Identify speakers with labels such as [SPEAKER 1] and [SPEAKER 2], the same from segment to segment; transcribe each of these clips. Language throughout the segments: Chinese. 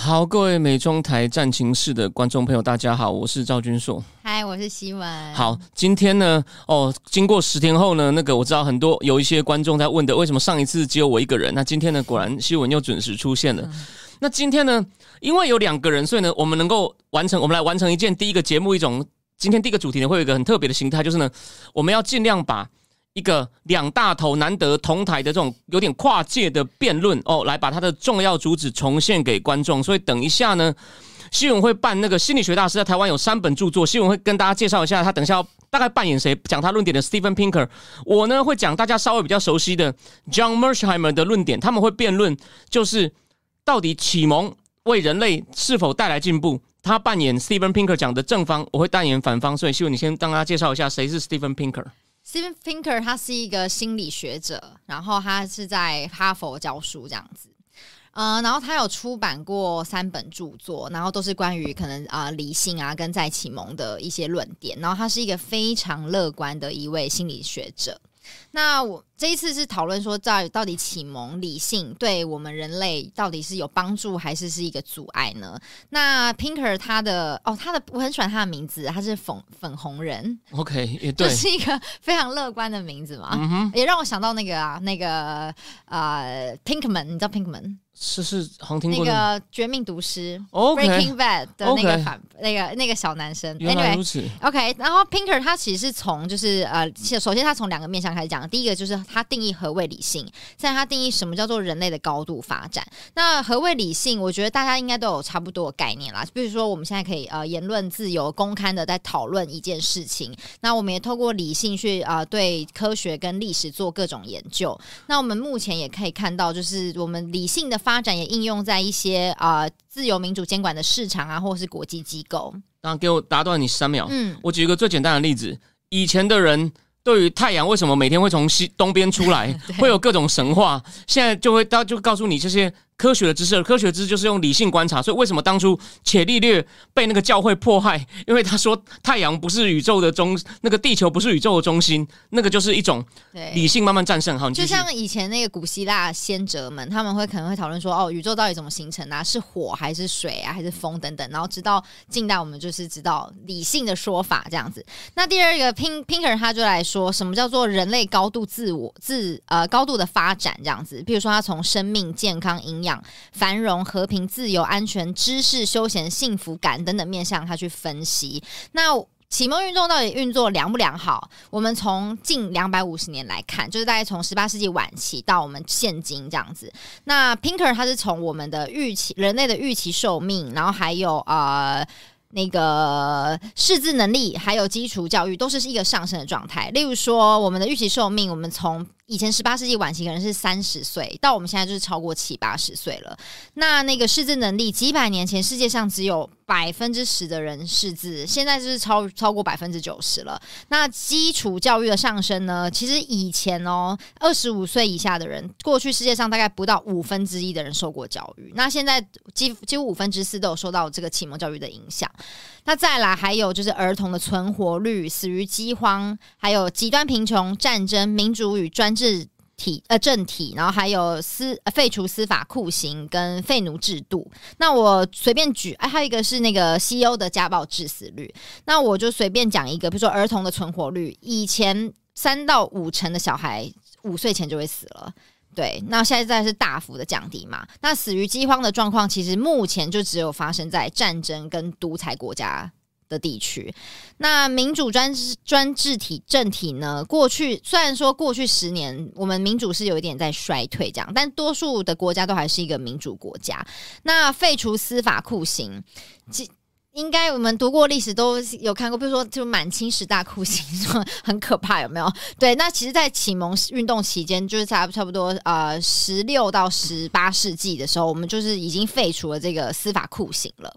[SPEAKER 1] 好，各位美中台战情室的观众朋友，大家好，我是赵君硕。
[SPEAKER 2] 嗨，我是希文。
[SPEAKER 1] 好，今天呢，哦，经过十天后呢，那个我知道很多有一些观众在问的，为什么上一次只有我一个人？那今天呢，果然希文又准时出现了。那今天呢，因为有两个人，所以呢，我们能够完成，我们来完成一件第一个节目，一种今天第一个主题呢，会有一个很特别的形态，就是呢，我们要尽量把。一个两大头难得同台的这种有点跨界的辩论哦，来把它的重要主旨重现给观众。所以等一下呢，新闻会办那个心理学大师在台湾有三本著作，新闻会跟大家介绍一下。他等一下大概扮演谁讲他论点的 Stephen Pinker，我呢会讲大家稍微比较熟悉的 John Mersheimer 的论点。他们会辩论就是到底启蒙为人类是否带来进步。他扮演 Stephen Pinker 讲的正方，我会扮演反方。所以希望你先让大家介绍一下谁是 Stephen Pinker。
[SPEAKER 2] Steven finker 他是一个心理学者，然后他是在哈佛教书这样子，嗯，然后他有出版过三本著作，然后都是关于可能啊理性啊跟在启蒙的一些论点，然后他是一个非常乐观的一位心理学者。那我这一次是讨论说，在到底启蒙理性对我们人类到底是有帮助，还是是一个阻碍呢？那 Pinker 他的哦，他的我很喜欢他的名字，他是粉粉红人
[SPEAKER 1] ，OK，也 对，
[SPEAKER 2] 是一个非常乐观的名字嘛，也让我想到那个啊，那个呃，Pinkman，你知道 Pinkman？
[SPEAKER 1] 是是，好听
[SPEAKER 2] 过那个《绝命毒师》
[SPEAKER 1] （Breaking
[SPEAKER 2] Bad） 的那个反那个那个小男生。
[SPEAKER 1] 原来如此。
[SPEAKER 2] OK，然后 Pinker 他其实是从就是呃，首先他从两个面向开始讲。第一个就是他定义何谓理性，在他定义什么叫做人类的高度发展。那何谓理性？我觉得大家应该都有差不多的概念啦。比如说我们现在可以呃言论自由、公开的在讨论一件事情。那我们也透过理性去啊对科学跟历史做各种研究。那我们目前也可以看到，就是我们理性的。发展也应用在一些啊自由民主监管的市场啊，或者是国际机构。
[SPEAKER 1] 当然，给我打断你三秒。嗯，我举一个最简单的例子：以前的人对于太阳为什么每天会从西东边出来，会有各种神话。现在就会到就告诉你这些。科学的知识，科学知识就是用理性观察。所以为什么当初伽利略被那个教会迫害？因为他说太阳不是宇宙的中，那个地球不是宇宙的中心，那个就是一种理性慢慢战胜。好，
[SPEAKER 2] 就像以前那个古希腊先哲们，他们会可能会讨论说，哦，宇宙到底怎么形成啊？是火还是水啊？还是风等等？然后直到近代，我们就是知道理性的说法这样子。那第二个 Pin Pinker 他就来说，什么叫做人类高度自我自呃高度的发展这样子？比如说他从生命、健康、营养。繁荣、和平、自由、安全、知识、休闲、幸福感等等面向，他去分析。那启蒙运动到底运作良不良好？我们从近两百五十年来看，就是大概从十八世纪晚期到我们现今这样子。那 Pinker 他是从我们的预期人类的预期寿命，然后还有呃。那个识字能力还有基础教育都是一个上升的状态。例如说，我们的预期寿命，我们从以前十八世纪晚期可能是三十岁，到我们现在就是超过七八十岁了。那那个识字能力，几百年前世界上只有百分之十的人识字，现在就是超超过百分之九十了。那基础教育的上升呢？其实以前哦，二十五岁以下的人，过去世界上大概不到五分之一的人受过教育。那现在几几乎五分之四都有受到这个启蒙教育的影响。那再来还有就是儿童的存活率、死于饥荒，还有极端贫穷、战争、民主与专制体呃政体，然后还有司废除司法酷刑跟废奴制度。那我随便举，哎，还有一个是那个西欧的家暴致死率。那我就随便讲一个，比如说儿童的存活率，以前三到五成的小孩五岁前就会死了。对，那现在是大幅的降低嘛？那死于饥荒的状况，其实目前就只有发生在战争跟独裁国家的地区。那民主专制专制体政体呢？过去虽然说过去十年我们民主是有一点在衰退，这样，但多数的国家都还是一个民主国家。那废除司法酷刑，应该我们读过历史都有看过，比如说就满清十大酷刑，很可怕，有没有？对，那其实，在启蒙运动期间，就是差差不多呃十六到十八世纪的时候，我们就是已经废除了这个司法酷刑了。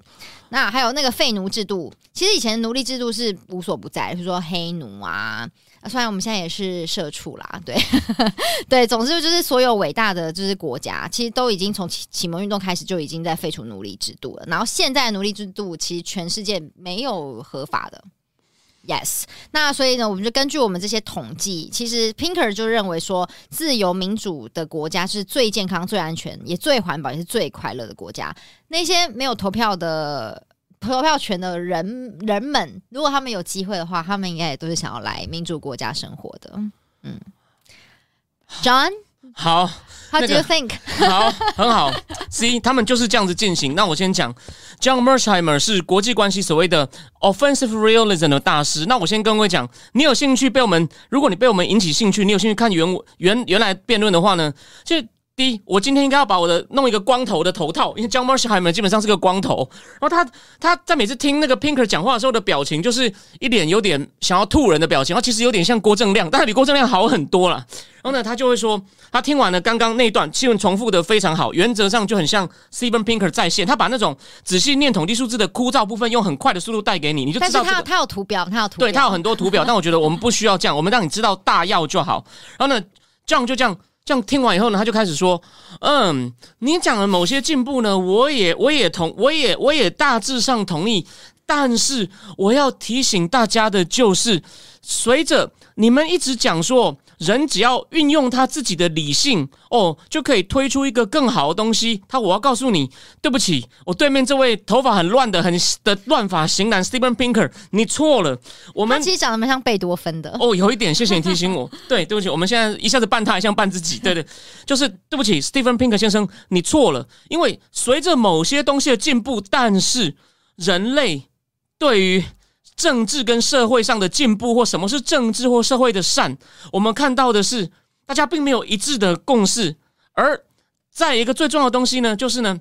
[SPEAKER 2] 那还有那个废奴制度，其实以前奴隶制度是无所不在，比如说黑奴啊。虽然我们现在也是社畜啦，对 对，总之就是所有伟大的就是国家，其实都已经从启启蒙运动开始就已经在废除奴隶制度了。然后现在奴隶制度其实全世界没有合法的，yes。那所以呢，我们就根据我们这些统计，其实 Pinker 就认为说，自由民主的国家是最健康、最安全、也最环保、也是最快乐的国家。那些没有投票的。投票权的人人们，如果他们有机会的话，他们应该也都是想要来民主国家生活的。嗯，John，
[SPEAKER 1] 好
[SPEAKER 2] ，How do you think？
[SPEAKER 1] 好，很好。C，他们就是这样子进行。那我先讲，John Mersheimer 是国际关系所谓的 offensive realism 的大师。那我先跟各位讲，你有兴趣被我们，如果你被我们引起兴趣，你有兴趣看原原原来辩论的话呢，就。第一，我今天应该要把我的弄一个光头的头套，因为 John Marshall 基本上是个光头。然后他他在每次听那个 Pinker 讲话的时候的表情，就是一脸有点想要吐人的表情。然后其实有点像郭正亮，但是比郭正亮好很多了。然后呢，他就会说，他听完了刚刚那段新闻重复的非常好，原则上就很像 Steven Pinker 在线。他把那种仔细念统计数字的枯燥部分，用很快的速度带给你，你就知道。
[SPEAKER 2] 他他有图表，他有图，
[SPEAKER 1] 对他有很多图表。但我觉得我们不需要这样，我们让你知道大要就好。然后呢，这样就这样。这样听完以后呢，他就开始说：“嗯，你讲的某些进步呢，我也我也同我也我也大致上同意，但是我要提醒大家的就是，随着你们一直讲说。”人只要运用他自己的理性哦，就可以推出一个更好的东西。他，我要告诉你，对不起，我对面这位头发很乱的、很的乱发型男 Steven Pinker，你错了。我们
[SPEAKER 2] 其实长得蛮像贝多芬的
[SPEAKER 1] 哦，有一点，谢谢你提醒我。对，对不起，我们现在一下子扮他，还像扮自己。对对，就是对不起，Steven Pinker 先生，你错了。因为随着某些东西的进步，但是人类对于。政治跟社会上的进步，或什么是政治或社会的善，我们看到的是大家并没有一致的共识。而在一个最重要的东西呢，就是呢，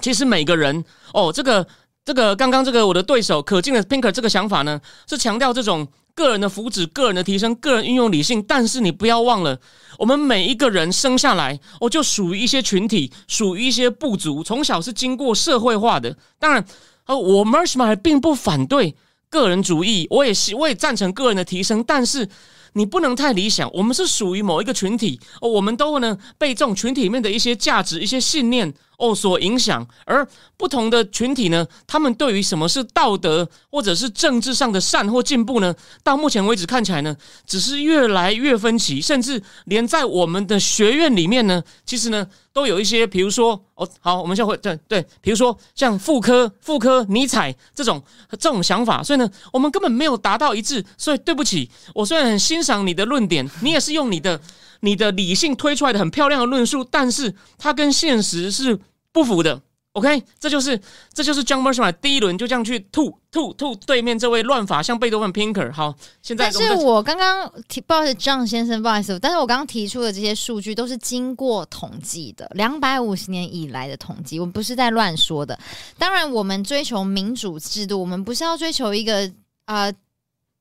[SPEAKER 1] 其实每个人哦，这个这个刚刚这个我的对手可敬的 Pinker 这个想法呢，是强调这种个人的福祉、个人的提升、个人运用理性。但是你不要忘了，我们每一个人生下来，哦，就属于一些群体，属于一些部族，从小是经过社会化的。当然，呃，我 Marshall 并不反对。个人主义，我也是，我也赞成个人的提升，但是你不能太理想。我们是属于某一个群体，我们都能被这种群体里面的一些价值、一些信念。哦，所影响，而不同的群体呢，他们对于什么是道德或者是政治上的善或进步呢？到目前为止看起来呢，只是越来越分歧，甚至连在我们的学院里面呢，其实呢，都有一些，比如说，哦，好，我们现在会对对，比如说像妇科、妇科尼采这种这种想法，所以呢，我们根本没有达到一致。所以对不起，我虽然很欣赏你的论点，你也是用你的。你的理性推出来的很漂亮的论述，但是它跟现实是不符的。OK，这就是这就是 John Marshall 第一轮就这样去吐吐吐对面这位乱法像贝多芬 Pinker。好，现在
[SPEAKER 2] 但是我刚刚提不好意思，John 先生不好意思，但是我刚刚提出的这些数据都是经过统计的，两百五十年以来的统计，我们不是在乱说的。当然，我们追求民主制度，我们不是要追求一个啊。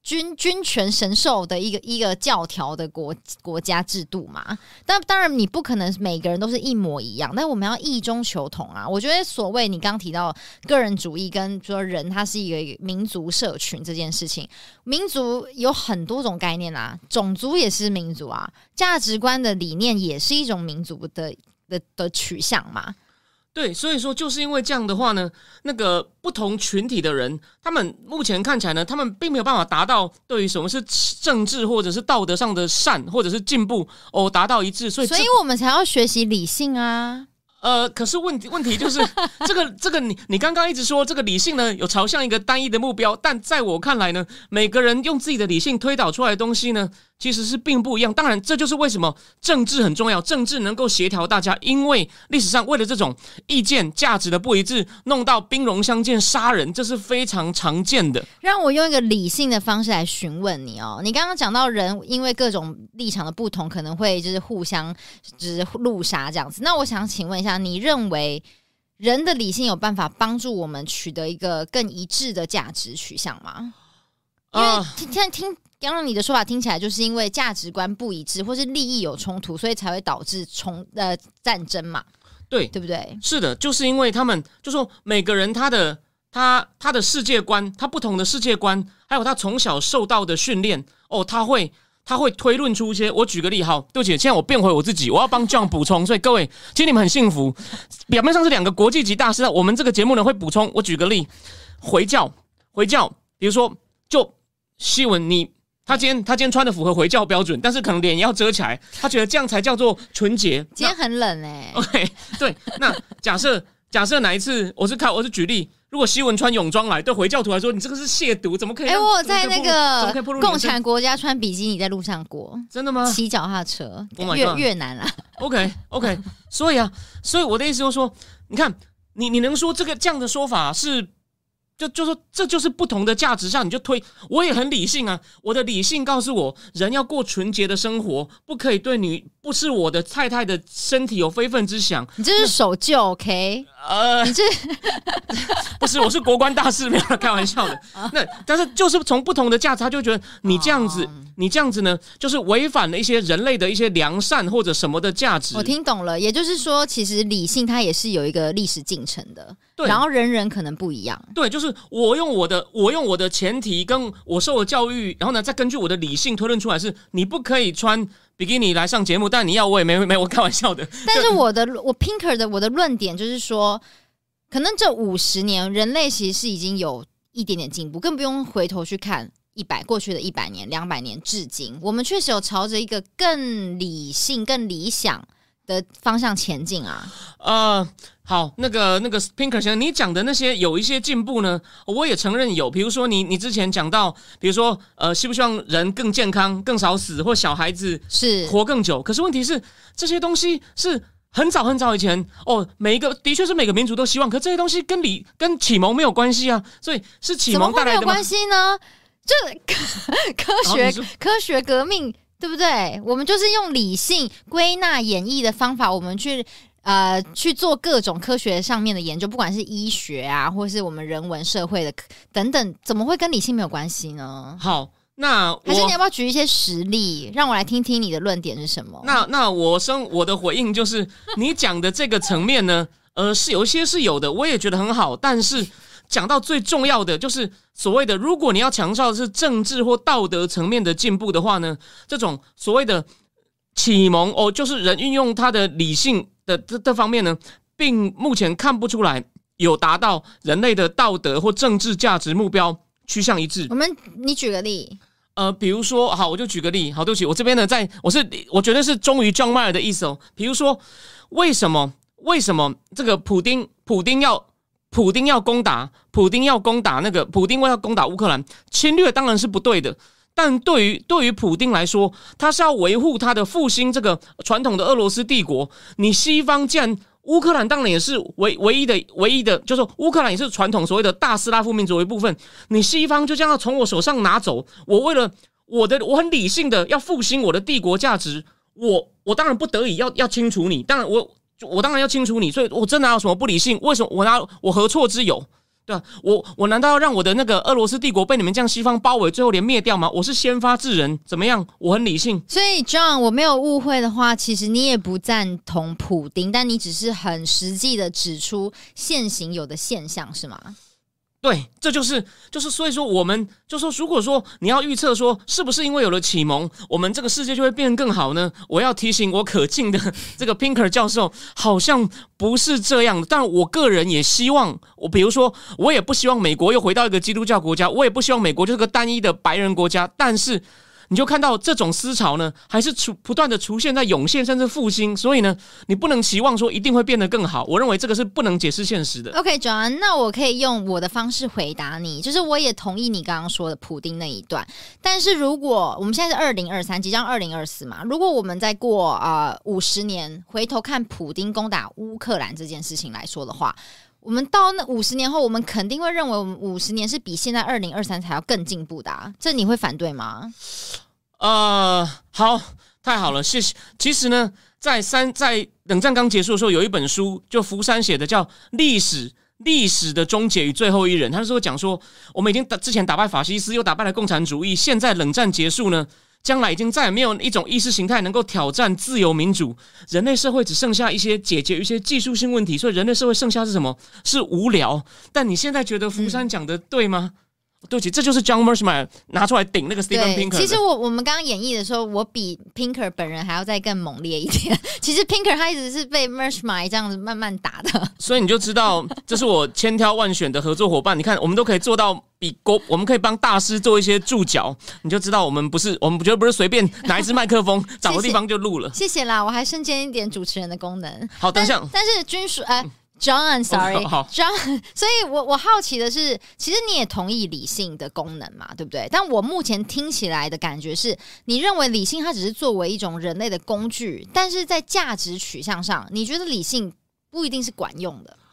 [SPEAKER 2] 君君权神授的一个一个教条的国国家制度嘛，但当然你不可能每个人都是一模一样，但我们要异中求同啊。我觉得所谓你刚提到个人主义跟说人他是一个民族社群这件事情，民族有很多种概念啊，种族也是民族啊，价值观的理念也是一种民族的的的取向嘛。
[SPEAKER 1] 对，所以说就是因为这样的话呢，那个不同群体的人，他们目前看起来呢，他们并没有办法达到对于什么是政治或者是道德上的善或者是进步哦达到一致，所以
[SPEAKER 2] 所以我们才要学习理性啊。
[SPEAKER 1] 呃，可是问题问题就是 这个这个你你刚刚一直说这个理性呢有朝向一个单一的目标，但在我看来呢，每个人用自己的理性推导出来的东西呢。其实是并不一样，当然这就是为什么政治很重要，政治能够协调大家，因为历史上为了这种意见价值的不一致，弄到兵戎相见杀人，这是非常常见的。
[SPEAKER 2] 让我用一个理性的方式来询问你哦，你刚刚讲到人因为各种立场的不同，可能会就是互相就是路杀这样子，那我想请问一下，你认为人的理性有办法帮助我们取得一个更一致的价值取向吗？因为
[SPEAKER 1] 啊，
[SPEAKER 2] 听听听，刚刚你的说法听起来就是因为价值观不一致，或是利益有冲突，所以才会导致冲呃战争嘛，
[SPEAKER 1] 对，
[SPEAKER 2] 对不对？
[SPEAKER 1] 是的，就是因为他们就说每个人他的他他的世界观，他不同的世界观，还有他从小受到的训练，哦，他会他会推论出一些。我举个例，好，对不起，现在我变回我自己，我要帮 John 补充，所以各位，其实你们很幸福，表面上是两个国际级大师，我们这个节目呢会补充。我举个例，回教，回教，比如说就西文你。他今天他今天穿的符合回教标准，但是可能脸要遮起来，他觉得这样才叫做纯洁。
[SPEAKER 2] 今天很冷哎、
[SPEAKER 1] OK，对，那假设 假设哪一次我是开我是举例，如果西文穿泳装来，对回教徒来说，你这个是亵渎，怎么可以
[SPEAKER 2] 哎、
[SPEAKER 1] 让？
[SPEAKER 2] 我有在那个共产国家穿比基尼在路上过，
[SPEAKER 1] 真的吗
[SPEAKER 2] 骑脚踏车
[SPEAKER 1] ，Oh
[SPEAKER 2] 越越南啊
[SPEAKER 1] ，？OK OK，所以啊，所以我的意思就是说，你看你你能说这个这样的说法是？就就说这就是不同的价值上，你就推。我也很理性啊，我的理性告诉我，人要过纯洁的生活，不可以对女不是我的太太的身体有非分之想。
[SPEAKER 2] 你这是守旧，OK？
[SPEAKER 1] 呃，
[SPEAKER 2] 你这
[SPEAKER 1] 不是，我是国关大师，没有开玩笑的。那但是就是从不同的价值，他就觉得你这样子，
[SPEAKER 2] 哦
[SPEAKER 1] 你这样子呢，就是违反了一些人类的一些良善或者什么的价值。
[SPEAKER 2] 我听懂了，也就是说，其实理性它也是有一个历史进程的，
[SPEAKER 1] 对
[SPEAKER 2] 然后人人可能不一样。
[SPEAKER 1] 对，就是我用我的我用我的前提跟我受的教育，然后呢，再根据我的理性推论出来是，你不可以穿比基尼来上节目，但你要我也没没我开玩笑的。
[SPEAKER 2] 但是我的我 Pinker 的我的论点就是说，可能这五十年人类其实是已经有一点点进步，更不用回头去看一百过去的一百年、两百年至今，我们确实有朝着一个更理性、更理想的方向前进啊。
[SPEAKER 1] 呃，好，那个那个 Pinker 先生，你讲的那些有一些进步呢，我也承认有。比如说你你之前讲到，比如说呃，希不希望人更健康、更少死，或小孩子
[SPEAKER 2] 是
[SPEAKER 1] 活更久？可是问题是，这些东西是很早很早以前哦，每一个的确是每个民族都希望，可这些东西跟理跟启蒙没有关系啊，所以是启蒙带来的吗
[SPEAKER 2] 会没有关？系呢？这科科学科学革命，对不对？我们就是用理性归纳演绎的方法，我们去呃去做各种科学上面的研究，不管是医学啊，或是我们人文社会的等等，怎么会跟理性没有关系呢？
[SPEAKER 1] 好，那
[SPEAKER 2] 还是你要不要举一些实例，让我来听听你的论点是什么？
[SPEAKER 1] 那那我生我的回应就是，你讲的这个层面呢，呃，是有一些是有的，我也觉得很好，但是讲到最重要的就是所谓的，如果你要强调的是政治或道德层面的进步的话呢，这种所谓的启蒙哦，就是人运用他的理性的这这方面呢，并目前看不出来有达到人类的道德或政治价值目标趋向一致。
[SPEAKER 2] 我们你举个例，
[SPEAKER 1] 呃，比如说，好，我就举个例，好，对不起，我这边呢，在我是我觉得是忠于 John Mayer 的意思哦。比如说，为什么为什么这个普丁普丁要普丁要攻打普丁要攻打那个普丁为要攻打乌克兰侵略，当然是不对的。但对于对于普丁来说，他是要维护他的复兴这个传统的俄罗斯帝国。你西方既然乌克兰当然也是唯唯一的唯一的，就是乌克兰也是传统所谓的大斯拉夫民族一部分。你西方就这样要从我手上拿走，我为了我的我很理性的要复兴我的帝国价值，我我当然不得已要要清除你，当然我就我当然要清除你，所以我真的有什么不理性？为什么我拿我何错之有？对啊，我我难道要让我的那个俄罗斯帝国被你们这样西方包围，最后连灭掉吗？我是先发制人，怎么样？我很理性。
[SPEAKER 2] 所以 John，我没有误会的话，其实你也不赞同普丁，但你只是很实际的指出现行有的现象，是吗？
[SPEAKER 1] 对，这就是就是，所以说我们就说，如果说你要预测说是不是因为有了启蒙，我们这个世界就会变得更好呢？我要提醒我可敬的这个 Pinker 教授，好像不是这样。但我个人也希望，我比如说，我也不希望美国又回到一个基督教国家，我也不希望美国就是个单一的白人国家。但是你就看到这种思潮呢，还是出不断的出现在涌现，甚至复兴。所以呢，你不能期望说一定会变得更好。我认为这个是不能解释现实的。
[SPEAKER 2] OK，John，、那我可以用我的方式回答你，就是我也同意你刚刚说的普丁那一段。但是如果我们现在是二零二三，即将二零二四嘛，如果我们再过呃五十年回头看普丁攻打乌克兰这件事情来说的话，我们到那五十年后，我们肯定会认为我们五十年是比现在二零二三才要更进步的、啊，这你会反对吗？
[SPEAKER 1] 呃，好，太好了，谢谢。其实呢，在三在冷战刚结束的时候，有一本书就福山写的叫《历史历史的终结与最后一人》，他是说讲说我们已经打之前打败法西斯，又打败了共产主义，现在冷战结束呢，将来已经再也没有一种意识形态能够挑战自由民主，人类社会只剩下一些解决一些技术性问题，所以人类社会剩下是什么？是无聊。但你现在觉得福山讲的对吗？对不起，这就是 John Mershman 拿出来顶那个 Steven，Pinker
[SPEAKER 2] 其实。我我们刚刚演绎的时候，我比 Pinker 本人还要再更猛烈一点。其实 Pinker 他一直是被 Mershmy 这样子慢慢打的。
[SPEAKER 1] 所以你就知道，这是我千挑万选的合作伙伴。你看，我们都可以做到比国，我们可以帮大师做一些注脚，你就知道我们不是，我们绝对不是随便拿一支麦克风找个地方就录了。
[SPEAKER 2] 谢谢啦，我还身兼一点主持人的功能。
[SPEAKER 1] 好，等一下，
[SPEAKER 2] 但是军属呃。John，sorry，John，
[SPEAKER 1] 哦好。
[SPEAKER 2] John，所以我我好奇的是，其实你也同意理性的功能嘛，对不对？但我目前听起来的感觉是，你认为理性它只是作为一种人类的工具，但是在价值取向上，你觉得理性不一定是管用的，
[SPEAKER 1] 对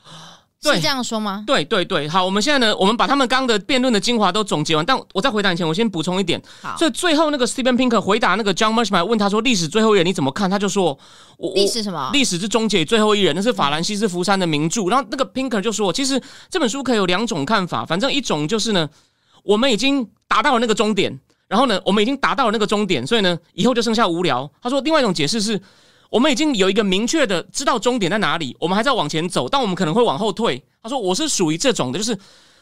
[SPEAKER 2] 是这样说吗？
[SPEAKER 1] 对对对，好，我们现在呢，我们把他们刚刚的辩论的精华都总结完，但我在回答以前，我先补充一点。
[SPEAKER 2] 好，
[SPEAKER 1] 所以最后那个 Steven Pinker 回答那个 John Mershman 问他说：“历史最后一人你怎么看？”他就说：“我我
[SPEAKER 2] 历史什么？
[SPEAKER 1] 历史是终结最后一人，那是法兰西斯福山的名著。然后那个 Pinker 就说，其实这本书可以有两种看法，反正一种就是呢，我们已经达到了那个终点，然后呢，我们已经达到了那个终点，所以呢，以后就剩下无聊。他说，另外一种解释是。我们已经有一个明确的知道终点在哪里，我们还在往前走，但我们可能会往后退。他说我是属于这种的，就是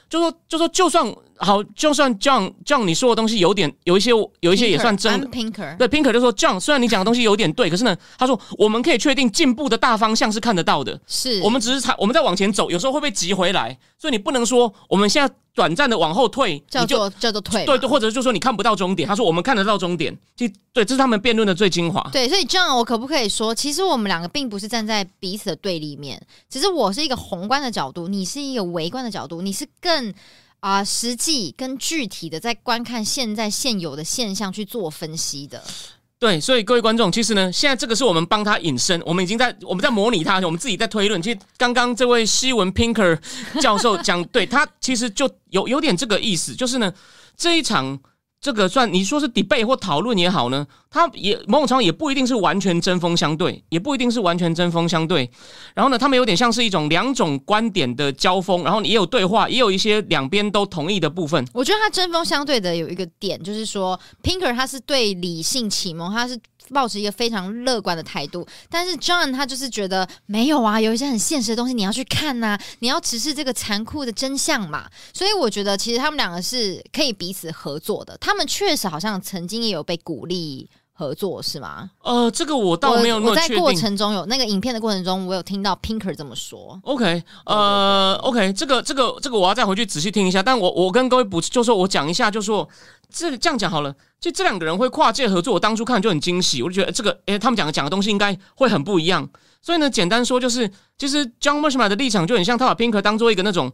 [SPEAKER 1] 就说就说就算好，就算 John John 你说的东西有点有一些有一些也算真的
[SPEAKER 2] I'm，Pinker，
[SPEAKER 1] 对，Pinker 就说这样，虽然你讲的东西有点对，可是呢，他说我们可以确定进步的大方向是看得到的，
[SPEAKER 2] 是
[SPEAKER 1] 我们只是才我们在往前走，有时候会被急回来，所以你不能说我们现在短暂的往后退，
[SPEAKER 2] 叫
[SPEAKER 1] 你就
[SPEAKER 2] 做叫做退，
[SPEAKER 1] 对对，或者就说你看不到终点。他说我们看得到终点，就对，这是他们辩论的最精华。
[SPEAKER 2] 对，所以这样我可不可以说，其实我们两个并不是站在彼此的对立面，只是我是一个宏观的角度，你是一个微观的角度，你是更啊、实际、跟具体的在观看现在现有的现象去做分析的。
[SPEAKER 1] 对，所以各位观众，其实呢，现在这个是我们帮他引申，我们已经在我们在模拟他，我们自己在推论。其实刚刚这位西文 Pinker 教授讲，对他其实就有有点这个意思，就是呢，这一场这个算你说是 debate 或讨论也好呢，它也某种程度也不一定是完全针锋相对，也不一定是完全针锋相对。然后呢，他们有点像是一种两种观点的交锋，然后也有对话，也有一些两边都同意的部分。
[SPEAKER 2] 我觉得他针锋相对的有一个点，就是说，Pinker 他是对理性启蒙，他是抱持一个非常乐观的态度，但是 John 他就是觉得没有啊，有一些很现实的东西你要去看呐、你要直视这个残酷的真相嘛。所以我觉得其实他们两个是可以彼此合作的，他们确实好像曾经也有被鼓励。合作是吗？
[SPEAKER 1] 呃，这个我倒没有那
[SPEAKER 2] 我我在
[SPEAKER 1] 么确定。
[SPEAKER 2] 过程中有那个影片的过程中，我有听到 Pinker 这么说。
[SPEAKER 1] OK，呃，OK，这个这个这个我要再回去仔细听一下。但我我跟各位补，就说我讲一下，就说这这样讲好了。就这两个人会跨界合作，我当初看就很惊喜，我就觉得这个，诶，他们讲的讲的东西应该会很不一样。所以呢，简单说就是，其实 John Mershman 的立场就很像他把 Pinker 当做一个那种。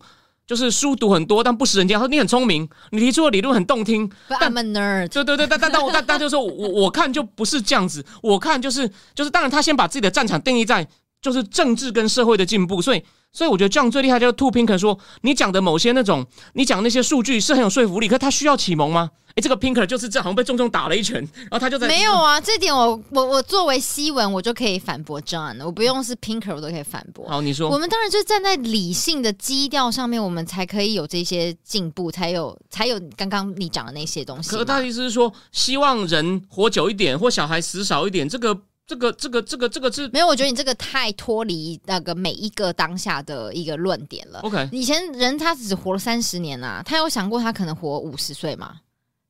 [SPEAKER 1] 就是书读很多但不识人间，他说你很聪明，你提出的理论很动听。
[SPEAKER 2] I'm a nerd。
[SPEAKER 1] 对对对，但但但我但 但就是说我我看就不是这样子，我看就是就是，当然他先把自己的战场定义在就是政治跟社会的进步，所以所以我觉得这样最厉害就是兔 Pinker 说，你讲的某些那种你讲那些数据是很有说服力，可是他需要启蒙吗？诶，这个 Pinker 就是这样好像被重重打了一拳，然后他就在
[SPEAKER 2] 没有啊，这点我我我作为西文，我就可以反驳 John，我不用是 Pinker，我都可以反驳。
[SPEAKER 1] 好，你说
[SPEAKER 2] 我们当然就是站在理性的基调上面，我们才可以有这些进步，才有才有刚刚你讲的那些东西。
[SPEAKER 1] 可是他的意思是说，希望人活久一点，或小孩死少一点，这个这个这个这个这个是
[SPEAKER 2] 没有，我觉得你这个太脱离那个每一个当下的一个论点了。
[SPEAKER 1] OK。
[SPEAKER 2] 以前人他只活了三十年啊，他有想过他可能活五十岁吗？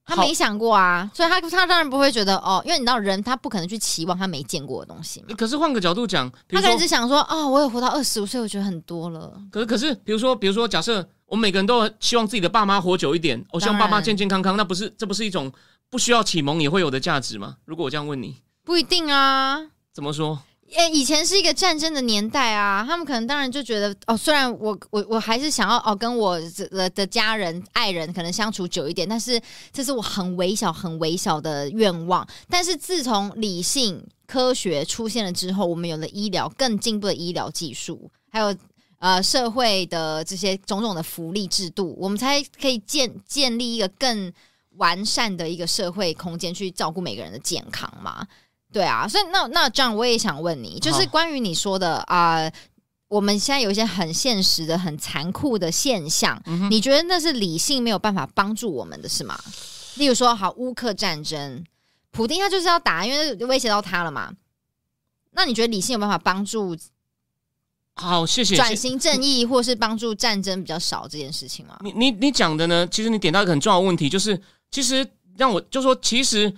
[SPEAKER 2] 他没想过啊，所以他他当然不会觉得哦，因为你知道人他不可能去期望他没见过的东西嘛。
[SPEAKER 1] 可是换个角度讲，
[SPEAKER 2] 他可能只想说，哦，我有活到二十五岁，我觉得很多了。
[SPEAKER 1] 可是可是，比如说，比如说，假设我们每个人都希望自己的爸妈活久一点，我希望爸妈健健康康，那不是这不是一种不需要启蒙也会有的价值吗？如果我这样问你，
[SPEAKER 2] 不一定啊，
[SPEAKER 1] 怎么说？
[SPEAKER 2] 诶，以前是一个战争的年代啊，他们可能当然就觉得哦，虽然我我我还是想要哦跟我的的家人爱人可能相处久一点，但是这是我很微小很微小的愿望。但是自从理性科学出现了之后，我们有了医疗更进步的医疗技术，还有。呃，社会的这些种种的福利制度，我们才可以建建立一个更完善的一个社会空间，去照顾每个人的健康嘛。对啊，所以那那这样我也想问你，就是
[SPEAKER 1] 好
[SPEAKER 2] 关于你说的啊、我们现在有一些很现实的、很残酷的现象，
[SPEAKER 1] 嗯
[SPEAKER 2] 你觉得那是理性没有办法帮助我们的是吗？例如说，好，乌克战争，普丁他就是要打，因为威胁到他了嘛。那你觉得理性有办法帮助
[SPEAKER 1] 好，谢谢。谢
[SPEAKER 2] 转型正义，或是帮助战争比较少这件事情吗？
[SPEAKER 1] 你你你讲的呢，其实你点到一个很重要的问题，就是其实让我就说，其实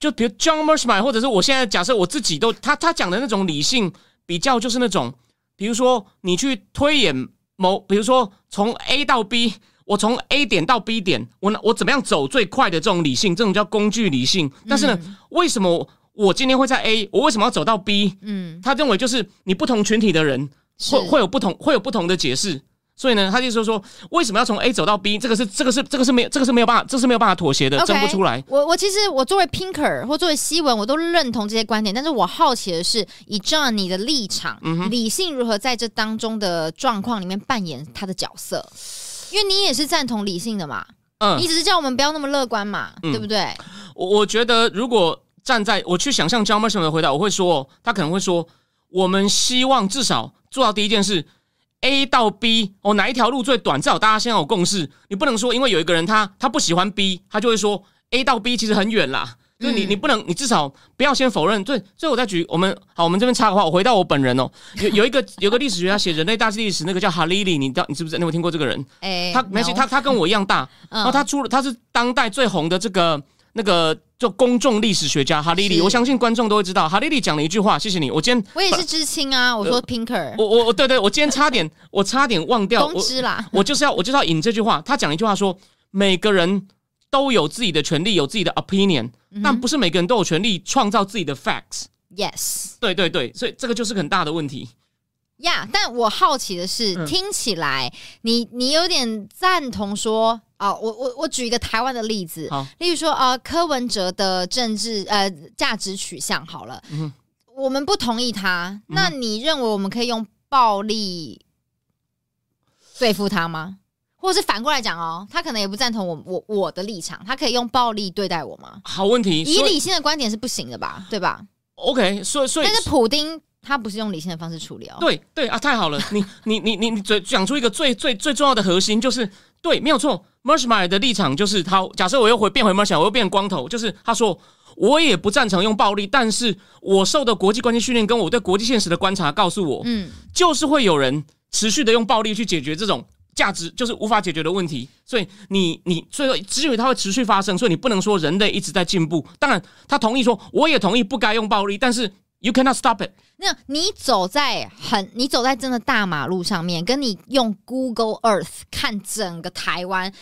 [SPEAKER 1] 就比如 John m e r s h m y 或者是我现在假设我自己都他他讲的那种理性比较，就是那种比如说你去推演某，比如说从 A 到 B，我从 A 点到 B 点，我我怎么样走最快的这种理性，这种叫工具理性。但是呢，为什么我今天会在 A，我为什么要走到 B？
[SPEAKER 2] 嗯，
[SPEAKER 1] 他认为就是你不同群体的人会会有不同会有不同的解释，所以呢，他就说说为什么要从 A 走到 B，这个是这个是这个是没有这个是没有办法，这是没有办法妥协的争不出来。
[SPEAKER 2] 我我其实我作为 Pinker 或作为西文，我都认同这些观点，但是我好奇的是，以 John 你的立场，
[SPEAKER 1] 嗯
[SPEAKER 2] 理性如何在这当中的状况里面扮演他的角色？因为你也是赞同理性的嘛，
[SPEAKER 1] 嗯
[SPEAKER 2] 你，只是叫我们不要那么乐观嘛，
[SPEAKER 1] 嗯
[SPEAKER 2] 对不对？
[SPEAKER 1] 我我觉得如果站在我去想象 John Mercer 的回答，我会说，他可能会说，我们希望至少做到第一件事。A 到 B 哦，哪一条路最短？至少大家先有共识。你不能说，因为有一个人他他不喜欢 B，他就会说 A 到 B 其实很远啦。就是你，
[SPEAKER 2] 嗯
[SPEAKER 1] 你不能，你至少不要先否认。对，所以我再举我们好，我们这边插个话，我回到我本人哦，有有一个有个历史学家写人类大历史，那个叫哈利利，你知道你知不知道？你有没有听过这个人？
[SPEAKER 2] 哎、
[SPEAKER 1] 他没关系，他他跟我一样大，
[SPEAKER 2] 嗯
[SPEAKER 1] 然后他出了，他是当代最红的这个那个就公众历史学家哈利利，我相信观众都会知道。哈利利讲了一句话，谢谢你。我今天
[SPEAKER 2] 我也是知青啊，我说 Pinker
[SPEAKER 1] 我我我对对，我今天差点 我差点忘掉，
[SPEAKER 2] 公
[SPEAKER 1] 我
[SPEAKER 2] 知啦，
[SPEAKER 1] 我就是要我就是要引这句话。他讲一句话说，每个人都有自己的权利，有自己的 opinion，、但
[SPEAKER 2] 嗯
[SPEAKER 1] 不是每个人都有权利创造自己的 facts。
[SPEAKER 2] Yes。
[SPEAKER 1] 对对对，所以这个就是很大的问题。
[SPEAKER 2] 呀但我好奇的是，
[SPEAKER 1] 嗯
[SPEAKER 2] 听起来你你有点赞同说啊，我我我举一个台湾的例子，例如说呃，柯文哲的政治呃价值取向好了，
[SPEAKER 1] 嗯
[SPEAKER 2] 我们不同意他，那你认为我们可以用暴力对付他吗？或者是反过来讲哦，他可能也不赞同我我我的立场，他可以用暴力对待我吗？
[SPEAKER 1] 好问题，
[SPEAKER 2] 以理性的观点是不行的吧，对吧
[SPEAKER 1] ？OK，所以所以
[SPEAKER 2] 但是普丁他不是用理性的方式处理哦，
[SPEAKER 1] 对对啊，太好了！你你你你你嘴讲出一个最最最重要的核心，就是对，没有错。m e r s h m y 的立场就是他，假设我又回变回 m e r s h m y 我又变光头，就是他说我也不赞成用暴力，但是我受的国际关系训练跟我对国际现实的观察告诉我，
[SPEAKER 2] 嗯，
[SPEAKER 1] 就是会有人持续的用暴力去解决这种价值就是无法解决的问题。所以你你所以说只有它会持续发生，所以你不能说人类一直在进步。当然，他同意说我也同意不该用暴力，但是 you cannot stop it。
[SPEAKER 2] 那你走在很，你走在真的大马路上面，跟你用 Google Earth 看整个台湾，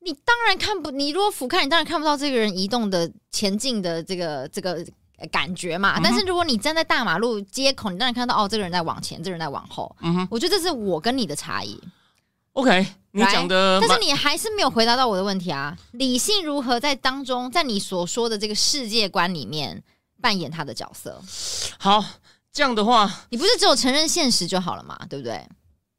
[SPEAKER 2] 你当然看不，你如果俯瞰，你当然看不到这个人移动的前进的这个这个呃感觉嘛。
[SPEAKER 1] 嗯
[SPEAKER 2] 但是如果你站在大马路街口，你当然看到哦，这个人在往前，这个人在往后。
[SPEAKER 1] 嗯哼
[SPEAKER 2] 我觉得这是我跟你的差异。
[SPEAKER 1] ，OK，你讲的，
[SPEAKER 2] 但是你还是没有回答到我的问题啊！理性如何在当中，在你所说的这个世界观里面扮演他的角色？
[SPEAKER 1] 好，这样的话，
[SPEAKER 2] 你不是只有承认现实就好了嘛？对不对？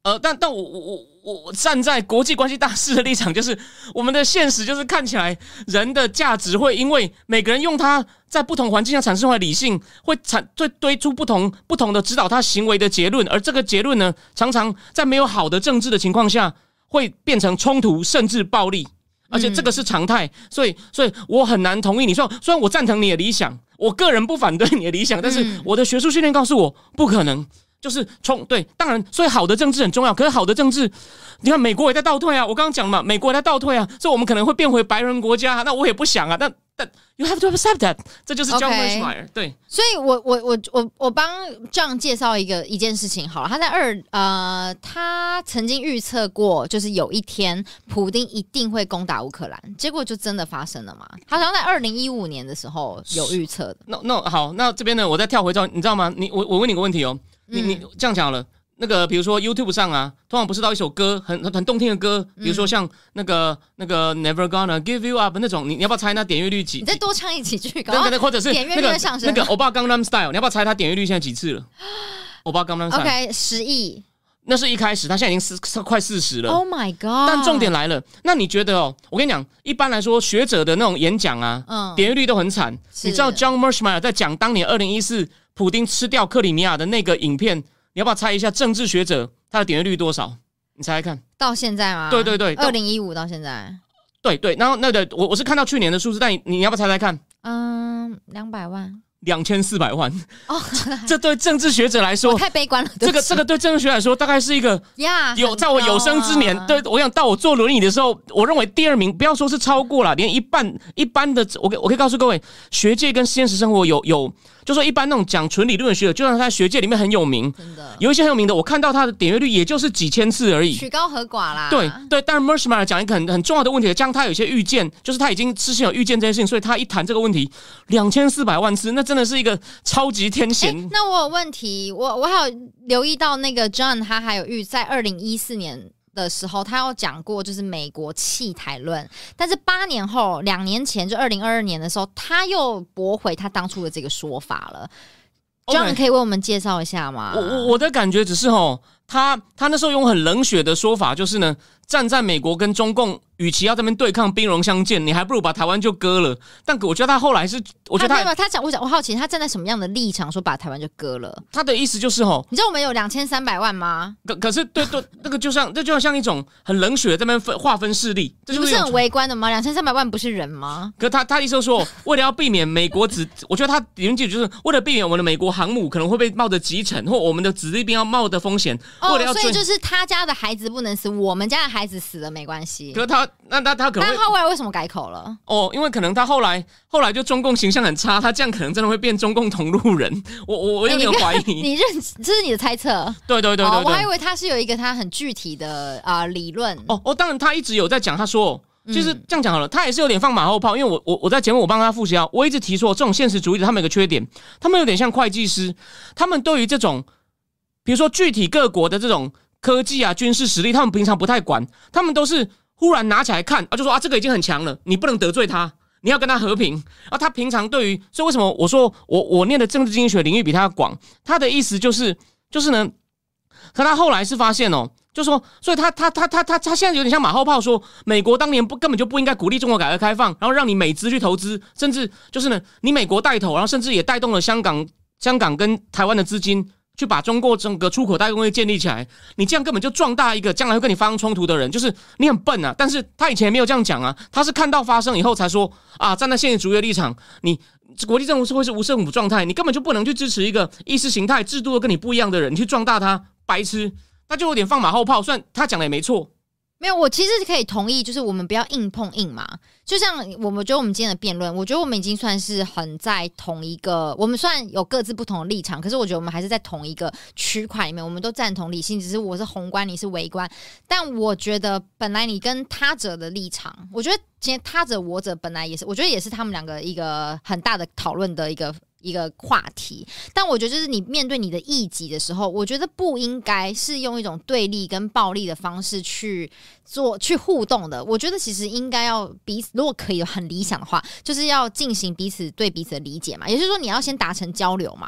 [SPEAKER 1] 呃，但但我我我我我站在国际关系大师的立场，就是我们的现实就是看起来人的价值会因为每个人用他在不同环境下产生出来的理性，会产会堆出不同不同的指导他行为的结论，而这个结论呢，常常在没有好的政治的情况下，会变成冲突甚至暴力。而且这个是常态，所以，所以我很难同意你说，虽然我赞成你的理想，我个人不反对你的理想，但是
[SPEAKER 2] 嗯。
[SPEAKER 1] 我的学术训练告诉我不可能，就是冲对，当然，所以好的政治很重要。可是好的政治，你看美国也在倒退啊，我刚刚讲嘛，美国也在倒退啊，所以我们可能会变回白人国家，那我也不想啊。但但 you have to accept that，这就是 John
[SPEAKER 2] OK
[SPEAKER 1] Mearsheimer 对，
[SPEAKER 2] 所以我我我我我帮 John 介绍一个一件事情好了，他在二呃，他曾经预测过，就是有一天普丁一定会攻打乌克兰，结果就真的发生了嘛？他好像在二零一五年的时候有预测的，
[SPEAKER 1] 那那好，那这边呢，我再跳回到，你知道吗？你我我问你个问题哦，你你
[SPEAKER 2] 嗯
[SPEAKER 1] 这样讲了。那个，比如说 YouTube 上啊，通常不是到一首歌很很很动听的歌，比如说像那个那个 Never Gonna Give You Up 那种，你你要不要猜那点阅率几？
[SPEAKER 2] 你再多唱一几句，搞
[SPEAKER 1] 那
[SPEAKER 2] 不好
[SPEAKER 1] 个或者是
[SPEAKER 2] 点阅
[SPEAKER 1] 那个
[SPEAKER 2] 率上升
[SPEAKER 1] 那个欧巴 Gangnam Style，你要不要猜他点阅率现在几次了？欧巴 Gangnam
[SPEAKER 2] Style，OK 十亿
[SPEAKER 1] 那是一开始，他现在已经四快四十了。
[SPEAKER 2] Oh my god！
[SPEAKER 1] 但重点来了，那你觉得哦？我跟你讲，一般来说，学者的那种演讲啊，
[SPEAKER 2] 嗯
[SPEAKER 1] 点阅率都很惨。你知道 John Mershmeyer 在讲当年二零一四普丁吃掉克里米亚的那个影片，你要不要猜一下政治学者他的点阅率多少？你猜猜看。
[SPEAKER 2] 到现在吗？
[SPEAKER 1] 对对对到
[SPEAKER 2] 二零一五到现在，
[SPEAKER 1] 对对，然后那个我我是看到去年的数字，但你你要不要猜猜看？
[SPEAKER 2] 嗯，两百万
[SPEAKER 1] 两千四百万，
[SPEAKER 2] 哦，
[SPEAKER 1] 这对政治学者来说，
[SPEAKER 2] 太悲观了。
[SPEAKER 1] 这个这个对政治学来说，大概是一个
[SPEAKER 2] 呀，
[SPEAKER 1] 有在我有生之年对我想到我坐轮椅的时候，我认为第二名，不要说是超过了，连一半一般的，我可我可以告诉各位，学界跟现实生活有有，就说一般那种讲纯理论的学者，就算他在学界里面很有名，
[SPEAKER 2] 真的
[SPEAKER 1] 有一些很有名的，我看到他的点阅率也就是几千次而已。
[SPEAKER 2] 曲高和寡啦。
[SPEAKER 1] 对对，但是 Mershmeyer 讲一个很很重要的问题，加上他有些预见，就是他已经事先有预见这件事情，所以他一谈这个问题，两千四百万次，那真的是一个超级天
[SPEAKER 2] 哎、
[SPEAKER 1] 险。
[SPEAKER 2] 那我有问题，我我还有留意到那个 John，他还有预在二零一四年的时候，他有讲过就是美国弃台论，但是八年后，两年前就二零二二年的时候，他又驳回他当初的这个说法了。
[SPEAKER 1] OK
[SPEAKER 2] John 可以为我们介绍一下吗？
[SPEAKER 1] 我我我的感觉只是哦，他他那时候用很冷血的说法，就是呢，站在美国跟中共，与其要这边对抗兵戎相见，你还不如把台湾就割了。但我觉得他后来是，我觉得他
[SPEAKER 2] 他他讲，我讲我好奇他站在什么样的立场说把台湾就割了？
[SPEAKER 1] 他的意思就是哦，
[SPEAKER 2] 你知道我们有两千三百万吗？
[SPEAKER 1] 可可是对对，那个就像这就像像一种很冷血的这边分划分势力，这就是
[SPEAKER 2] 很围观的吗？两千三百万不是人吗？
[SPEAKER 1] 可他他意思说，为了要避免美国子，我觉得他理论基础就是为了避免我们的美国航母可能会被冒着击沉，或我们的子弟兵要冒的风险，为
[SPEAKER 2] 哦
[SPEAKER 1] 了，要。
[SPEAKER 2] 所以就是他家的孩子不能死，我们家的孩子死了没关系
[SPEAKER 1] 可。是他那他他可能
[SPEAKER 2] 但
[SPEAKER 1] 会
[SPEAKER 2] 后来为什么改口了？
[SPEAKER 1] 哦，因为可能他后来后来就中共形象很差，他这样可能真的会变中共同路人。我我我有点怀疑。
[SPEAKER 2] 你认这是你的猜测？
[SPEAKER 1] 对对对
[SPEAKER 2] 哦
[SPEAKER 1] 对对。
[SPEAKER 2] 我还以为他是有一个他很具体的啊、理论。
[SPEAKER 1] 哦哦，当然他一直有在讲，他说。就是
[SPEAKER 2] 嗯
[SPEAKER 1] 这样讲好了，他也是有点放马后炮，因为我我我在节目我帮他复习啊，我一直提出这种现实主义者他们有个缺点，他们有点像会计师，他们对于这种比如说具体各国的这种科技啊、军事实力，他们平常不太管，他们都是忽然拿起来看啊，就说啊这个已经很强了，你不能得罪他，你要跟他和平。啊，他平常对于，所以为什么我说我我念的政治经济学领域比他广？他的意思就是就是呢，可他后来是发现哦。就说，所以他他他他他他现在有点像马后炮说，美国当年不根本就不应该鼓励中国改革开放，然后让你美资去投资，甚至就是呢，你美国带头，然后甚至也带动了香港香港跟台湾的资金，去把中国整个出口大工业建立起来。你这样根本就壮大一个将来会跟你发生冲突的人，就是你很笨啊。但是他以前没有这样讲啊，他是看到发生以后才说啊，站在现实主义的立场，你国际政府是会是无政府状态，你根本就不能去支持一个意识形态制度跟你不一样的人，你去壮大他，白痴。他就有点放马后炮，算他讲的也没错，
[SPEAKER 2] 没有，我其实可以同意，就是我们不要硬碰硬嘛。就像我们觉得我们今天的辩论，我觉得我们已经算是很在同一个，我们虽然有各自不同的立场，可是我觉得我们还是在同一个区块里面，我们都赞同理性，只是我是宏观，你是微观。但我觉得本来你跟他者的立场，我觉得今天他者我者本来也是，我觉得也是他们两个一个很大的讨论的一个。一个话题，但我觉得就是你面对你的异己的时候，我觉得不应该是用一种对立跟暴力的方式去做去互动的。我觉得其实应该要彼此，如果可以很理想的话，就是要进行彼此对彼此的理解嘛。也就是说，你要先达成交流嘛。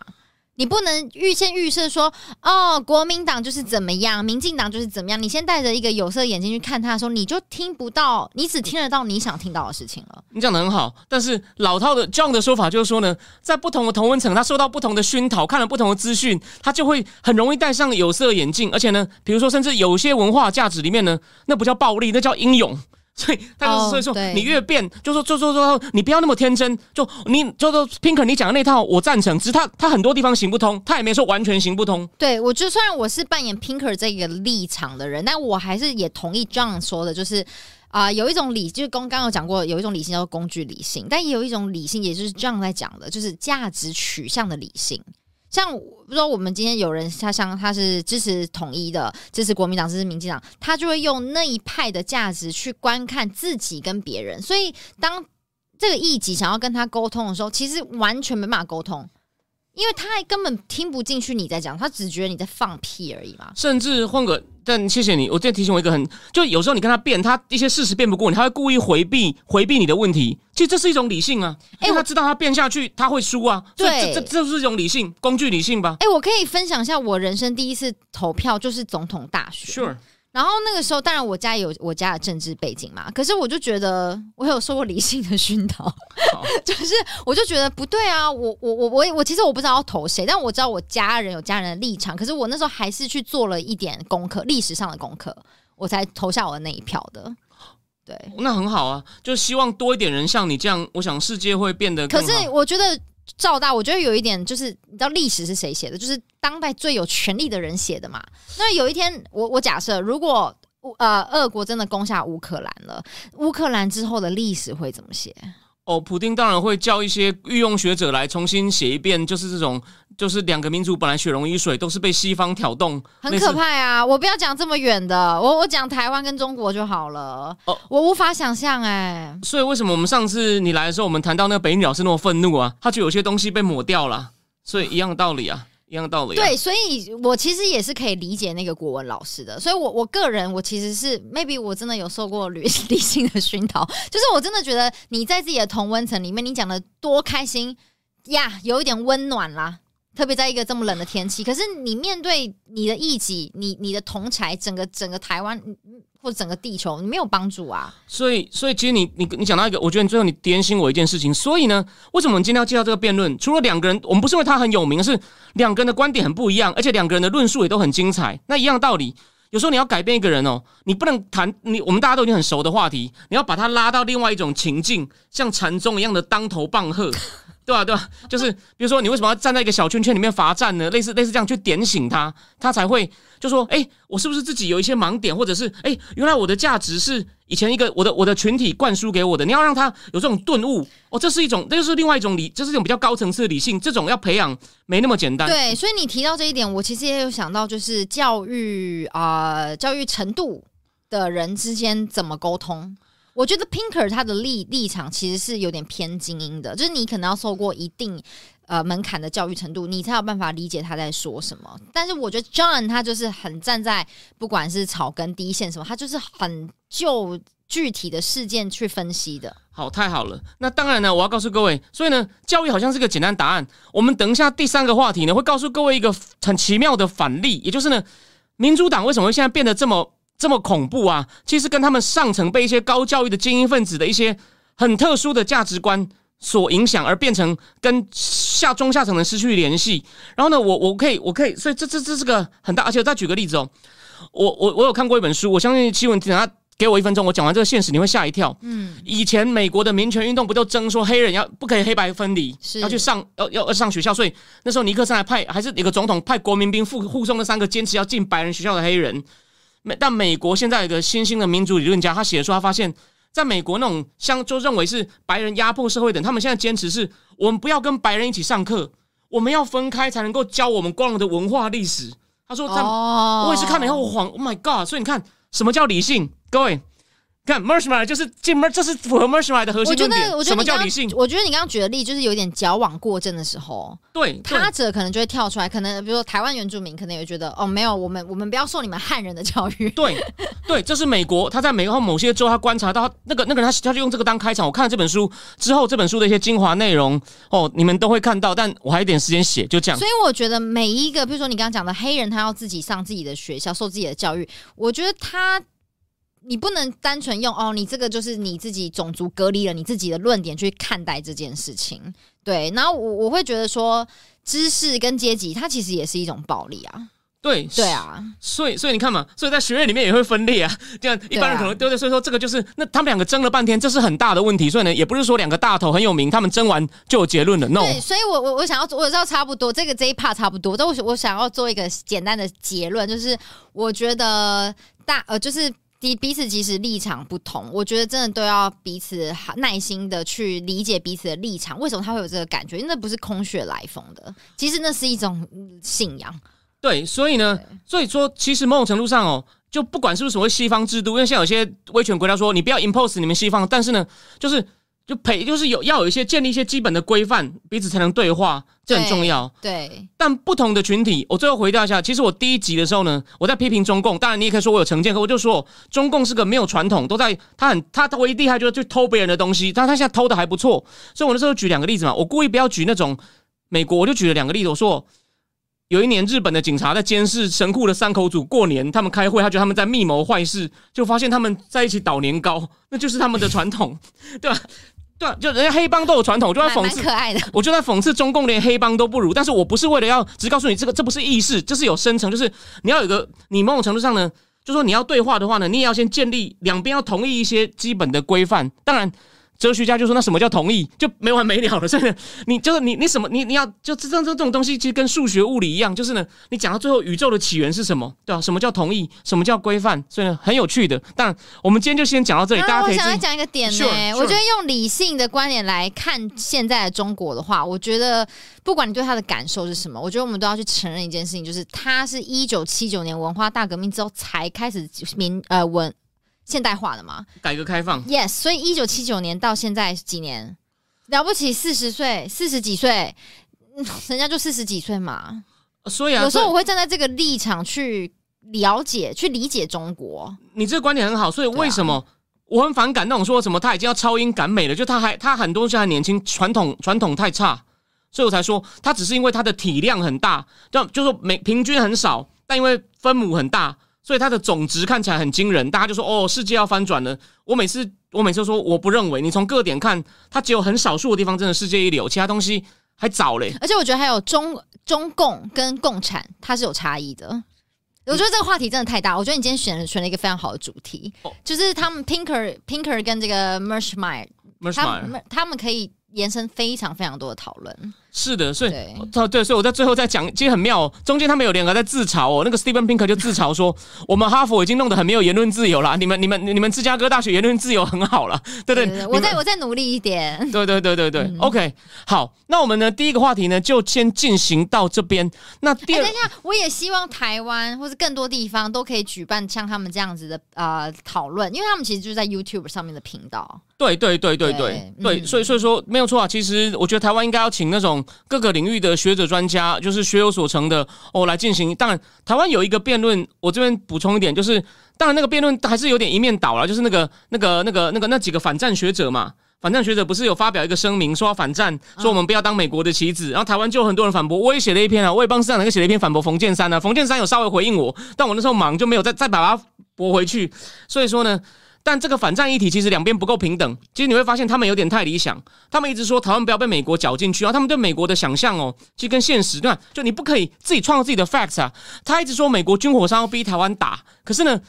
[SPEAKER 2] 你不能预先预设说，哦，国民党就是怎么样，民进党就是怎么样。你先戴着一个有色眼镜去看他的时候，你就听不到，你只听得到你想听到的事情了。
[SPEAKER 1] 你讲的很好，但是老套的 John 的说法就是说呢，在不同的同温层，他受到不同的熏陶，看了不同的资讯，他就会很容易戴上有色眼镜，而且呢，比如说甚至有些文化价值里面呢，那不叫暴力，那叫英勇。所以，他就所以说，
[SPEAKER 2] 对
[SPEAKER 1] 你越变，就说，就说说，你不要那么天真。就你，就说 Pinker，你讲的那套我赞成，只是他他很多地方行不通，他也没说完全行不通。
[SPEAKER 2] 对我，就虽然我是扮演 Pinker 这个立场的人，但我还是也同意 John 说的，就是啊、有一种理，就是刚刚有讲过，有一种理性叫做工具理性，但也有一种理性，也就是 John 在讲的，就是价值取向的理性。像比如说，我们今天有人他像他是支持统一的，支持国民党，支持民进党，他就会用那一派的价值去观看自己跟别人。所以，当这个一级想要跟他沟通的时候，其实完全没办法沟通，因为他还根本听不进去你在讲，他只觉得你在放屁而已嘛。
[SPEAKER 1] 甚至换个但谢谢你，我再提醒我一个很，就有时候你跟他辩，他一些事实辩不过你，他会故意回避回避你的问题。其实这是一种理性啊，因为他知道他辩下去他会输啊，所以这这这是一种理性工具理性吧？
[SPEAKER 2] 哎，我可以分享一下我人生第一次投票就是总统大选。
[SPEAKER 1] Sure。
[SPEAKER 2] 然后那个时候，当然我家有我家的政治背景嘛，可是我就觉得我有受过理性的熏陶，就是我就觉得不对啊，我我我我我其实我不知道要投谁，但我知道我家人有家人的立场，可是我那时候还是去做了一点功课，历史上的功课，我才投下我的那一票的。对，
[SPEAKER 1] 那很好啊，就希望多一点人像你这样，我想世界会变得。
[SPEAKER 2] 可是我觉得。赵大，我觉得有一点就是，你知道历史是谁写的？就是当代最有权力的人写的嘛。那有一天，我我假设，如果呃，俄国真的攻下乌克兰了，乌克兰之后的历史会怎么写？
[SPEAKER 1] 哦，普丁当然会叫一些御用学者来重新写一遍，就是这种，就是两个民族本来血浓于水，都是被西方挑动，
[SPEAKER 2] 很可怕啊！我不要讲这么远的，我我讲台湾跟中国就好了。哦，我无法想象哎。
[SPEAKER 1] 所以为什么我们上次你来的时候，我们谈到那个北女老师那么愤怒啊？他就有些东西被抹掉了，所以一样的道理啊。一样道理。
[SPEAKER 2] 对，所以我其实也是可以理解那个国文老师的。所以，我我个人，我其实是 maybe 我真的有受过理 理性的熏陶，就是我真的觉得你在自己的同温层里面，你讲的多开心呀，有一点温暖啦。特别在一个这么冷的天气，可是你面对你的异己，你你的同才，整个整个台湾或整个地球，你没有帮助啊。
[SPEAKER 1] 所以，所以其实你你你讲到一个，我觉得你最后你点醒我一件事情。所以呢，为什么我们今天要介绍这个辩论？除了两个人，我们不是因为他很有名，是两个人的观点很不一样，而且两个人的论述也都很精彩。那一样道理，有时候你要改变一个人哦，你不能谈你我们大家都已经很熟的话题，你要把他拉到另外一种情境，像禅宗一样的当头棒喝。对吧？对吧？就是比如说，你为什么要站在一个小圈圈里面罚站呢？类似类似这样去点醒他，他才会就说：哎，我是不是自己有一些盲点，或者是哎，原来我的价值是以前一个我的我的群体灌输给我的。你要让他有这种顿悟哦，这是一种，这就是另外一种理，这是一种比较高层次的理性。这种要培养没那么简单。
[SPEAKER 2] 对，所以你提到这一点，我其实也有想到，就是教育啊，教育程度的人之间怎么沟通。我觉得 Pinker 他的立立场其实是有点偏精英的，就是你可能要受过一定呃门槛的教育程度，你才有办法理解他在说什么。但是我觉得 John 他就是很站在不管是草根第一线什么，他就是很就具体的事件去分析的。
[SPEAKER 1] 好，太好了。那当然呢，我要告诉各位，所以呢，教育好像是个简单答案。我们等一下第三个话题呢，会告诉各位一个很奇妙的反例，也就是呢，民主党为什么会现在变得这么。这么恐怖啊！其实跟他们上层被一些高教育的精英分子的一些很特殊的价值观所影响，而变成跟下中下层人失去联系。然后呢，我我可以我可以，所以这这这是个很大。而且我再举个例子哦，我我我有看过一本书，我相信新闻，等下给我一分钟，我讲完这个现实，你会吓一跳。嗯，以前美国的民权运动不就争说黑人要不可以黑白分离，要去上要要上学校，所以那时候尼克森还派还是一个总统派国民兵护护送那三个坚持要进白人学校的黑人。但美国现在有个新兴的民主理论家，他写出，他发现，在美国那种像就认为是白人压迫社会等，他们现在坚持是，我们不要跟白人一起上课，我们要分开才能够教我们光荣的文化历史。他说，我也是看了以后我恍，Oh my God！所以你看，什么叫理性？各位。看 m e r s h m a 就是进门，这是符合 m e r s h m a 的核心论点。什么叫理性？
[SPEAKER 2] 我觉得你刚刚举的例就是有点矫枉过正的时候。
[SPEAKER 1] 对，
[SPEAKER 2] 他者可能就会跳出来，可能比如说台湾原住民，可能也觉得哦，没有，我们我们不要受你们汉人的教育。
[SPEAKER 1] 对，对，这是美国，他在美国某些州，他观察到那个那个人，他他就用这个当开场。我看了这本书之后，这本书的一些精华内容哦，你们都会看到，但我还有点时间写，就这样。
[SPEAKER 2] 所以我觉得每一个，比如说你刚刚讲的黑人，他要自己上自己的学校，受自己的教育，我觉得他。你不能单纯用哦，你这个就是你自己种族隔离了你自己的论点去看待这件事情，对。然后我我会觉得说，知识跟阶级它其实也是一种暴力啊。
[SPEAKER 1] 对
[SPEAKER 2] 对啊，
[SPEAKER 1] 所以所以你看嘛，所以在学院里面也会分裂啊。这样一般人可能对对，所以说这个就是那他们两个争了半天，这是很大的问题。所以呢，也不是说两个大头很有名，他们争完就有结论了。no。
[SPEAKER 2] 对，所以我我我想要我知道差不多，这个这一 part 差不多。但我我想要做一个简单的结论，就是我觉得大呃就是。彼彼此即使立场不同，我觉得真的都要彼此耐心的去理解彼此的立场。为什么他会有这个感觉？因为那不是空穴来风的，其实那是一种信仰。
[SPEAKER 1] 对，所以呢，所以说，其实某种程度上哦，就不管是不是所谓西方制度，因为像有些威权国家说你不要 impose 你们西方，但是呢，就是就培就是有要有一些建立一些基本的规范，彼此才能对话，这很重要。
[SPEAKER 2] 对，
[SPEAKER 1] 但不同的群体，我最后回答一下。其实我第一集的时候呢，我在批评中共，当然你也可以说我有成见，可我就说中共是个没有传统，都在他很他唯一厉害就是去偷别人的东西，但他现在偷的还不错。所以我那时候举两个例子嘛，我故意不要举那种美国，我就举了两个例子，我说。有一年，日本的警察在监视神户的三口组过年，他们开会，他觉得他们在密谋坏事，就发现他们在一起捣年糕，那就是他们的传统，对吧？对，就人家黑帮都有传统，就在讽刺，
[SPEAKER 2] 可爱的，
[SPEAKER 1] 我就在讽刺中共连黑帮都不如。但是我不是为了要只告诉你这个，这不是意识，这是有深层，就是你要有个，你某种程度上呢，就说你要对话的话呢，你也要先建立两边要同意一些基本的规范，当然。哲学家就说：“那什么叫同意？就没完没了了。真的，你就是你，你什么？你你要就这这这种东西，其实跟数学、物理一样，就是呢，你讲到最后，宇宙的起源是什么？对吧？什么叫同意？什么叫规范？所以呢，很有趣的。但我们今天就先讲到这里。大家可以
[SPEAKER 2] 我想要讲一个点呢，我觉得用理性的观点来看现在的中国的话，我觉得不管你对他的感受是什么，我觉得我们都要去承认一件事情，就是他是一九七九年文化大革命之后才开始民呃文。”现代化的嘛，
[SPEAKER 1] 改革开放
[SPEAKER 2] ，yes，所以一九七九年到现在几年了不起，四十岁，四十几岁，人家就四十几岁嘛。
[SPEAKER 1] 所以啊，
[SPEAKER 2] 有时候我会站在这个立场去了解、去理解中国。
[SPEAKER 1] 你这个观点很好，所以为什么我很反感那种说什么他已经要超英赶美了？就他还他很多东西还年轻，传统传统太差，所以我才说他只是因为他的体量很大，就就说每平均很少，但因为分母很大。所以它的总值看起来很惊人，大家就说哦，世界要翻转了。我每次我每次说我不认为，你从各点看，它只有很少数的地方真的世界一流，其他东西还早嘞。
[SPEAKER 2] 而且我觉得还有中中共跟共产，它是有差异的。我觉得这个话题真的太大。我觉得你今天选选了一个非常好的主题，就是他们 Pinker Pinker 跟这个 Mershmeyer，他们他们可以延伸非常非常多的讨论。
[SPEAKER 1] 是的，所以哦对，所以我在最后再讲，其实很妙。哦中间他们有两个在自嘲哦，那个 Steven Pinker 就自嘲说，我们哈佛已经弄得很没有言论自由了，你们、你们、你们芝加哥大学言论自由很好了，对不对？
[SPEAKER 2] 我再我再努力一点。
[SPEAKER 1] 对对对对对，OK，好，那我们呢第一个话题呢就先进行到这边。那第二，
[SPEAKER 2] 等一下，我也希望台湾或是更多地方都可以举办像他们这样子的呃讨论，因为他们其实就是在 YouTube 上面的频道。
[SPEAKER 1] 对对对对对对，所以所以说没有错啊。其实我觉得台湾应该要请那种。各个领域的学者专家，就是学有所成的哦，来进行。当然，台湾有一个辩论，我这边补充一点，就是当然那个辩论还是有点一面倒了，就是那个那个那个那个那几个反战学者嘛，反战学者不是有发表一个声明说要反战，说我们不要当美国的棋子。然后台湾就很多人反驳，我也写了一篇啊，我也帮市长那个写了一篇反驳冯建山啊，冯建山有稍微回应我，但我那时候忙就没有再再把它驳回去。所以说呢。但这个反战议题其实两边不够平等，其实你会发现他们有点太理想，他们一直说台湾不要被美国搅进去啊，他们对美国的想象哦，其实跟现实对吧？就你不可以自己创造自己的 facts 啊，他一直说美国军火商要逼台湾打，可是呢？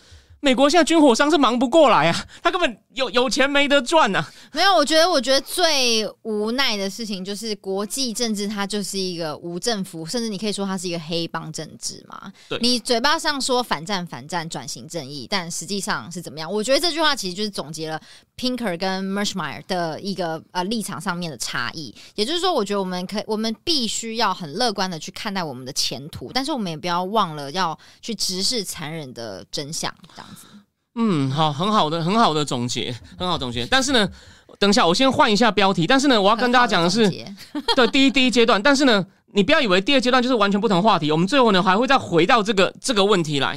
[SPEAKER 1] 美国现在军火商是忙不过来啊，他根本有有钱没得赚呐。
[SPEAKER 2] 没有，我觉得，我觉得最无奈的事情就是国际政治，它就是一个无政府，甚至你可以说它是一个黑帮政治嘛。
[SPEAKER 1] 对，
[SPEAKER 2] 你嘴巴上说反战、反战、转型正义，但实际上是怎么样？我觉得这句话其实就是总结了 Pinker 跟 Mershmeyer 的一个呃立场上面的差异。也就是说，我觉得我们可我们必须要很乐观的去看待我们的前途，但是我们也不要忘了要去直视残忍的真相。这样。
[SPEAKER 1] 嗯，好，很好的，很好的总结，很好总结。但是呢，等一下，我先换一下标题。但是呢，我要跟大家讲的是，对，第一第一阶段。但是呢，你不要以为第二阶段就是完全不同话题。我们最后呢，还会再回到这个这个问题来。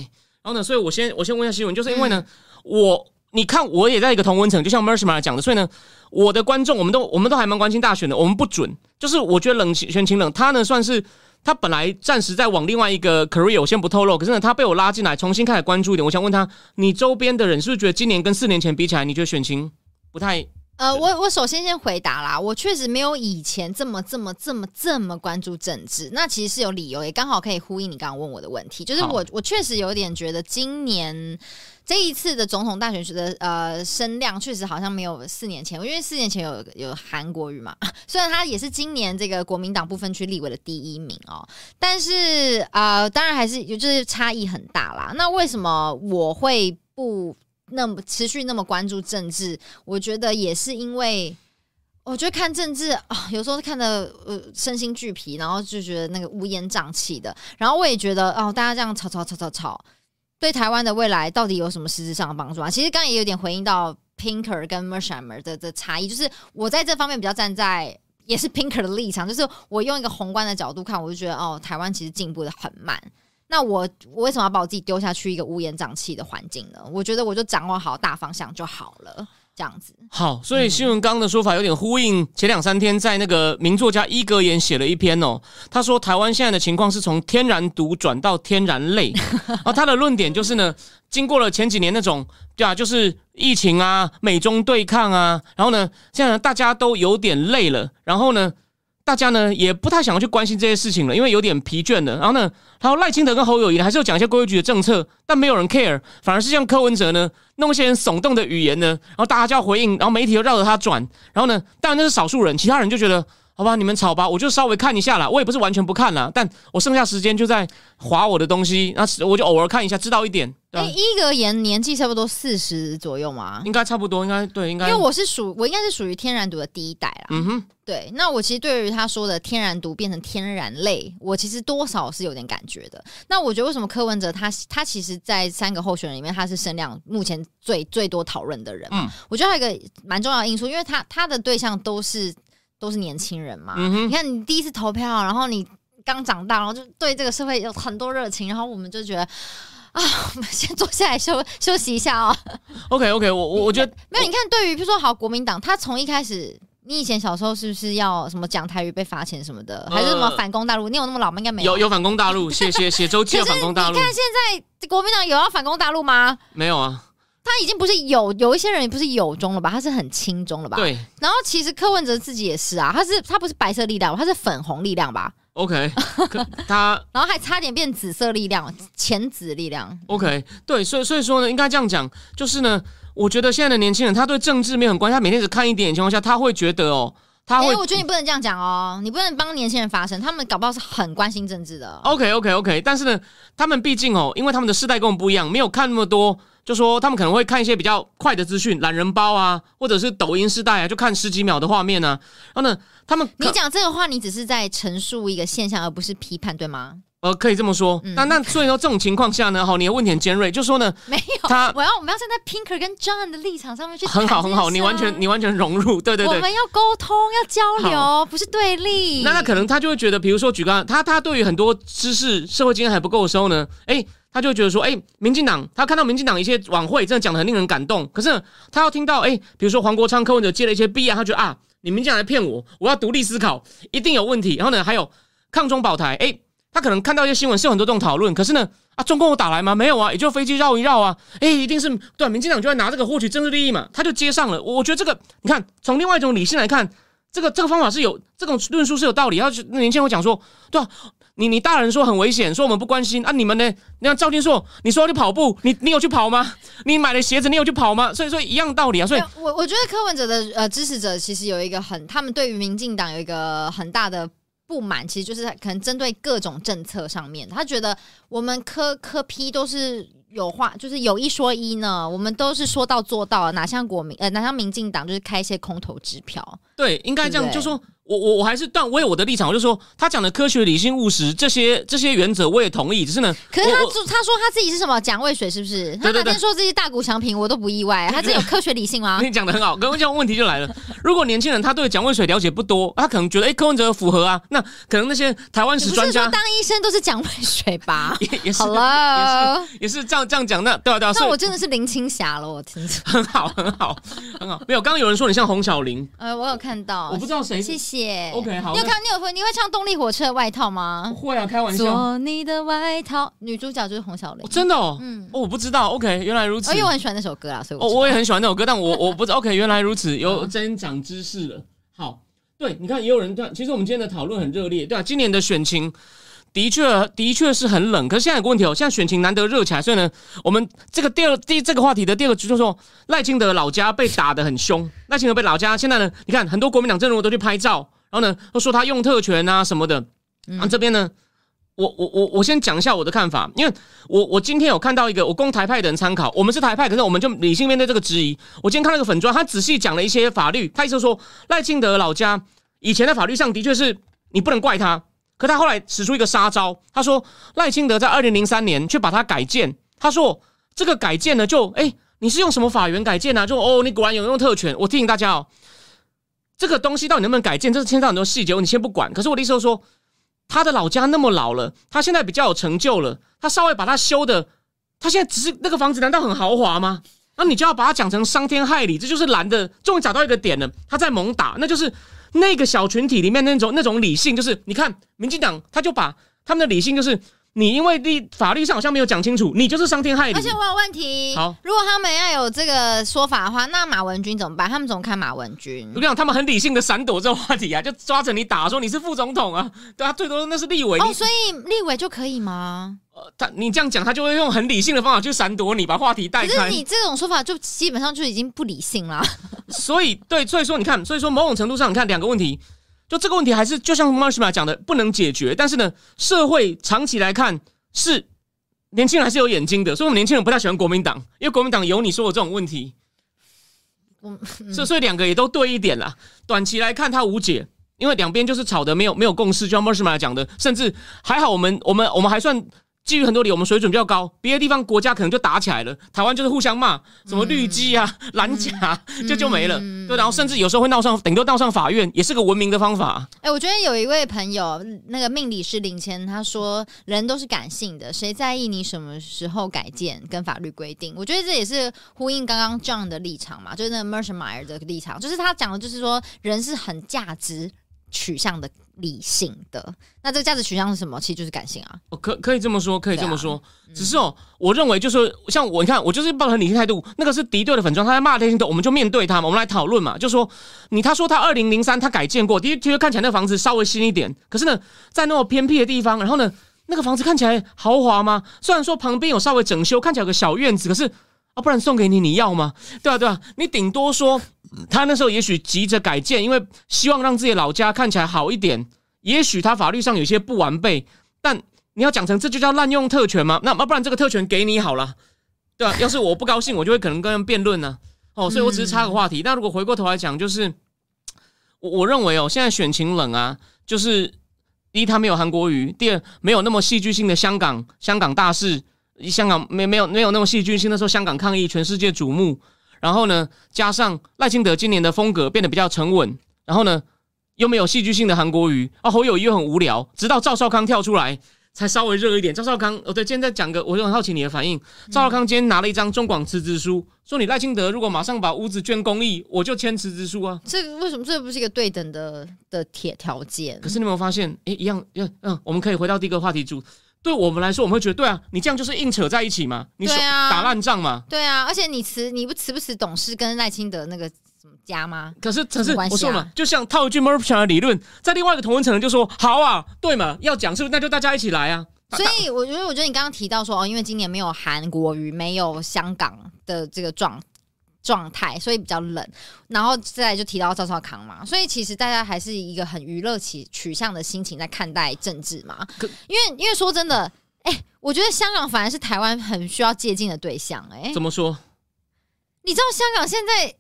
[SPEAKER 1] 然后呢，所以我先我先问一下新闻，就是因为呢，我你看我也在一个同温层，就像 m e r c h m a 讲的，所以呢，我的观众我们都我们都还蛮关心大选的。我们不准，就是我觉得冷选情冷，他呢算是。他本来暂时在往另外一个 career，我先不透露。可是呢，他被我拉进来，重新开始关注一点。我想问他，你周边的人是不是觉得今年跟四年前比起来，你觉得选情不太？
[SPEAKER 2] 呃，我我首先先回答啦，我确实没有以前这么这么这么这么关注政治。那其实是有理由，也刚好可以呼应你刚刚问我的问题，就是我我确实有点觉得今年。这一次的总统大选的呃声量确实好像没有四年前，因为四年前有有韩国瑜嘛，虽然他也是今年这个国民党部分区立委的第一名哦，但是啊，当然还是有就是差异很大啦。那为什么我会不那么持续那么关注政治？我觉得也是因为，我觉得看政治啊，有时候看的呃身心俱疲，然后就觉得那个乌烟瘴气的，然后我也觉得哦，大家这样吵吵吵吵吵。对台湾的未来到底有什么实质上的帮助啊？其实刚刚也有点回应到 Pinker 跟 m e r s h a m e r 的的差异，就是我在这方面比较站在也是 Pinker 的立场，就是我用一个宏观的角度看，我就觉得哦，台湾其实进步的很慢。那我我为什么要把我自己丢下去一个乌烟瘴气的环境呢？我觉得我就掌握好大方向就好了。这样子
[SPEAKER 1] 好，所以新闻刚的说法有点呼应前两三天在那个名作家伊格言写了一篇哦，他说台湾现在的情况是从天然毒转到天然泪，然 后他的论点就是呢，经过了前几年那种对啊，就是疫情啊、美中对抗啊，然后呢，现在大家都有点累了，然后呢。大家呢也不太想要去关心这些事情了，因为有点疲倦了。然后呢，然后赖清德跟侯友谊还是有讲一些规矩的政策，但没有人 care，反而是像柯文哲呢弄一些耸动的语言呢，然后大家就要回应，然后媒体又绕着他转。然后呢，当然那是少数人，其他人就觉得好吧，你们吵吧，我就稍微看一下啦，我也不是完全不看啦，但我剩下时间就在划我的东西，那我就偶尔看一下，知道一点。
[SPEAKER 2] 哎，伊格言年纪差不多四十左右吗？
[SPEAKER 1] 应该差不多，应该对，应该。
[SPEAKER 2] 因为我是属，我应该是属于天然毒的第一代啦。嗯哼，对。那我其实对于他说的天然毒变成天然类，我其实多少是有点感觉的。那我觉得为什么柯文哲他他其实，在三个候选人里面，他是声量目前最最多讨论的人。嗯，我觉得还有一个蛮重要的因素，因为他他的对象都是都是年轻人嘛。你看你第一次投票，然后你刚长大，然后就对这个社会有很多热情，然后我们就觉得。啊，我们先坐下来休 休息一下哦。
[SPEAKER 1] OK OK，我我我觉得
[SPEAKER 2] 没有。你看，对于比如说好国民党，他从一开始，你以前小时候是不是要什么讲台语被罚钱什么的，还是什么反攻大陆？你有那么老吗？应该没
[SPEAKER 1] 有。有有反攻大陆，写写写周记要反攻大陆。
[SPEAKER 2] 你看现在国民党有要反攻大陆吗？
[SPEAKER 1] 没有啊，
[SPEAKER 2] 他已经不是有有一些人不是有中了吧？他是很轻中了吧？
[SPEAKER 1] 对。
[SPEAKER 2] 然后其实柯文哲自己也是啊，他是他不是白色力量，他是粉红力量吧
[SPEAKER 1] ？OK，他
[SPEAKER 2] 然后还差点变紫色力量，浅紫力量。
[SPEAKER 1] OK，对，所以所以说呢，应该这样讲，就是呢，我觉得现在的年轻人，他对政治没有很关心，他每天只看一点的情况下，他会觉得哦，他会，
[SPEAKER 2] 我觉得你不能这样讲哦，你不能帮年轻人发声，他们搞不好是很关心政治的。
[SPEAKER 1] OK OK OK，但是呢，他们毕竟哦，因为他们的世代跟我们不一样，没有看那么多。就说他们可能会看一些比较快的资讯，懒人包啊，或者是抖音时代啊，就看十几秒的画面呢。然后呢，他们
[SPEAKER 2] 你讲这个话，你只是在陈述一个现象，而不是批判，对吗？
[SPEAKER 1] 呃，可以这么说。那那所以说这种情况下呢，好，你的问题很尖锐，就说呢，
[SPEAKER 2] 没有他，我要我们要站在 Pinker 跟 John 的立场上面去，
[SPEAKER 1] 很好很好，你完全你完全融入，对对对，
[SPEAKER 2] 我们要沟通要交流，不是对立。
[SPEAKER 1] 那那可能他就会觉得，比如说举个他他对于很多知识社会经验还不够的时候呢，哎。他就觉得说，哎，民进党，他看到民进党一些晚会，真的讲的很令人感动。可是他要听到，哎，比如说黄国昌、柯文哲接了一些弊案，他觉得啊，你民进党来骗我，我要独立思考，一定有问题。然后呢，还有抗中保台，哎，他可能看到一些新闻是有很多这种讨论。可是呢，啊，中共有打来吗？没有啊，也就飞机绕一绕啊，哎，一定是对，民进党就在拿这个获取政治利益嘛，他就接上了。我觉得这个，你看，从另外一种理性来看，这个这个方法是有这种论述是有道理。然后年轻人会讲说，对啊。你你大人说很危险，说我们不关心啊？你们呢？你看赵金硕，你说你跑步，你你有去跑吗？你买了鞋子，你有去跑吗？所以说一样道理啊。所以，
[SPEAKER 2] 我我觉得柯文哲的呃支持者其实有一个很，他们对于民进党有一个很大的不满，其实就是可能针对各种政策上面，他觉得我们科科批都是有话，就是有一说一呢，我们都是说到做到，哪像国民呃哪像民进党就是开一些空头支票。
[SPEAKER 1] 对，应该这样就说。我我我还是断我有我的立场，我就说他讲的科学、理性、务实这些这些原则我也同意，只是呢，
[SPEAKER 2] 可是他他说他自己是什么蒋渭水是不是？他哪天说自己大股强平，我都不意外。他这有科学理性吗？
[SPEAKER 1] 你讲的很好，刚刚这样问题就来了。如果年轻人他对蒋渭水了解不多，他可能觉得哎柯文哲符合啊，那可能那些台湾史专家
[SPEAKER 2] 当医生都是蒋渭水吧？
[SPEAKER 1] 也也是，也是也是这样这样讲那对啊对啊。
[SPEAKER 2] 那我真的是林青霞了，我听着
[SPEAKER 1] 很好很好很好。没有，刚刚有人说你像洪小玲，
[SPEAKER 2] 呃，我有看到，
[SPEAKER 1] 我不知道谁，
[SPEAKER 2] 谢谢。
[SPEAKER 1] OK，好。
[SPEAKER 2] 你有看？你有会？你会唱动力火车的外套吗？
[SPEAKER 1] 会啊，开玩笑。做
[SPEAKER 2] 你的外套，女主角就是洪小玲。
[SPEAKER 1] 真的哦，嗯，哦，我不知道。OK，原来如此。
[SPEAKER 2] 因为我很喜欢那首歌啊，所以
[SPEAKER 1] 哦，我也很喜欢那首歌，但我我不知道。OK，原来如此，有真长知识了。好，对，你看，也有人对，其实我们今天的讨论很热烈，对啊，今年的选情的确的确是很冷，可是现在有个问题哦，现在选情难得热起来，所以呢，我们这个第二第这个话题的第二个就是说，赖清德老家被打得很凶，赖清德被老家现在呢，你看很多国民党阵容都去拍照。然后呢，都说他用特权啊什么的。啊，这边呢，我我我我先讲一下我的看法，因为我我今天有看到一个我供台派的人参考，我们是台派，可是我们就理性面对这个质疑。我今天看那个粉砖，他仔细讲了一些法律，他意思说赖清德老家以前的法律上的确是你不能怪他，可他后来使出一个杀招，他说赖清德在二零零三年却把它改建，他说这个改建呢就哎。你是用什么法源改建呢？就哦，你果然有用特权。我提醒大家哦，这个东西到底能不能改建，这是牵涉很多细节，你先不管。可是我的意思是说，他的老家那么老了，他现在比较有成就了，他稍微把它修的，他现在只是那个房子，难道很豪华吗？那你就要把它讲成伤天害理，这就是蓝的终于找到一个点了，他在猛打，那就是那个小群体里面那种那种理性，就是你看民进党，他就把他们的理性就是。你因为立法律上好像没有讲清楚，你就是伤天害理。
[SPEAKER 2] 而且我有问题。
[SPEAKER 1] 好，
[SPEAKER 2] 如果他们要有这个说法的话，那马文君怎么办？他们怎么看马文君？
[SPEAKER 1] 我跟你讲，他们很理性的闪躲这个话题啊，就抓着你打，说你是副总统啊，对啊，最多那是立委。
[SPEAKER 2] 哦，所以立委就可以吗？
[SPEAKER 1] 呃，他你这样讲，他就会用很理性的方法去闪躲你，把话题带开。
[SPEAKER 2] 可是你这种说法就基本上就已经不理性了。
[SPEAKER 1] 所以对，所以说你看，所以说某种程度上，你看两个问题，就这个问题还是就像 Marshall 讲的，不能解决。但是呢，社会长期来看。是年轻人还是有眼睛的，所以我们年轻人不太喜欢国民党，因为国民党有你说的这种问题。所以所以两个也都对一点啦。短期来看，它无解，因为两边就是吵的没有没有共识。就像 m a r s h m a 讲的，甚至还好，我们我们我们还算。基于很多理由，我们水准比较高，别的地方国家可能就打起来了。台湾就是互相骂，什么绿鸡啊、蓝甲，就就没了。对，然后甚至有时候会闹上，顶多闹上法院，也是个文明的方法。
[SPEAKER 2] 哎，我觉得有一位朋友，那个命理师林谦，他说人都是感性的，谁在意你什么时候改建跟法律规定？我觉得这也是呼应刚刚 John 的立场嘛，就是那个 Mercermeyer 的立场，就是他讲的就是说人是很价值。取向的理性的，那这个价值取向是什么？其实就是感性啊。
[SPEAKER 1] 哦，可可以这么说，可以这么说。只是哦，我认为就是像我，你看我就是抱很理性态度。那个是敌对的粉装，他在骂天星的，我们就面对他嘛，我们来讨论嘛。就说你他说他二零零三他改建过，的确看起来那个房子稍微新一点。可是呢，在那么偏僻的地方，然后呢，那个房子看起来豪华吗？虽然说旁边有稍微整修，看起来有个小院子，可是啊，不然送给你，你要吗？对啊，对啊，你顶多说。他那时候也许急着改建，因为希望让自己老家看起来好一点。也许他法律上有些不完备，但你要讲成这就叫滥用特权吗？那那不然这个特权给你好了，对吧？要是我不高兴，我就会可能跟人辩论呢。哦，所以我只是插个话题。那如果回过头来讲，就是我我认为哦，现在选情冷啊，就是一他没有韩国瑜，第二没有那么戏剧性的香港香港大事，香港没没有没有那么戏剧性那时候，香港抗议全世界瞩目。然后呢，加上赖清德今年的风格变得比较沉稳，然后呢，又没有戏剧性的韩国瑜啊，侯友谊又很无聊，直到赵少康跳出来才稍微热一点。赵少康，哦对，今天在讲个，我就很好奇你的反应。赵少康今天拿了一张中广辞职书，说你赖清德如果马上把屋子捐公益，我就签辞职书啊。
[SPEAKER 2] 这个为什么这不是一个对等的的铁条件？
[SPEAKER 1] 可是你有没有发现，哎，一样，嗯，我们可以回到第一个话题组。对我们来说，我们会觉得对啊，你这样就是硬扯在一起嘛，你打烂仗嘛。
[SPEAKER 2] 对啊，而且你辞你不辞不辞董事跟赖清德那个什么家吗？
[SPEAKER 1] 可是可是我说嘛，就像套一句 Murphy 的理论，在另外一个同温层就说好啊，对嘛，要讲是不是？那就大家一起来啊。
[SPEAKER 2] 所以我觉得，我觉得你刚刚提到说哦，因为今年没有韩国瑜，没有香港的这个状。状态，所以比较冷，然后再来就提到赵少康嘛，所以其实大家还是一个很娱乐取取向的心情在看待政治嘛。因为因为说真的，哎，我觉得香港反而是台湾很需要接近的对象。哎，
[SPEAKER 1] 怎么说？
[SPEAKER 2] 你知道香港现在？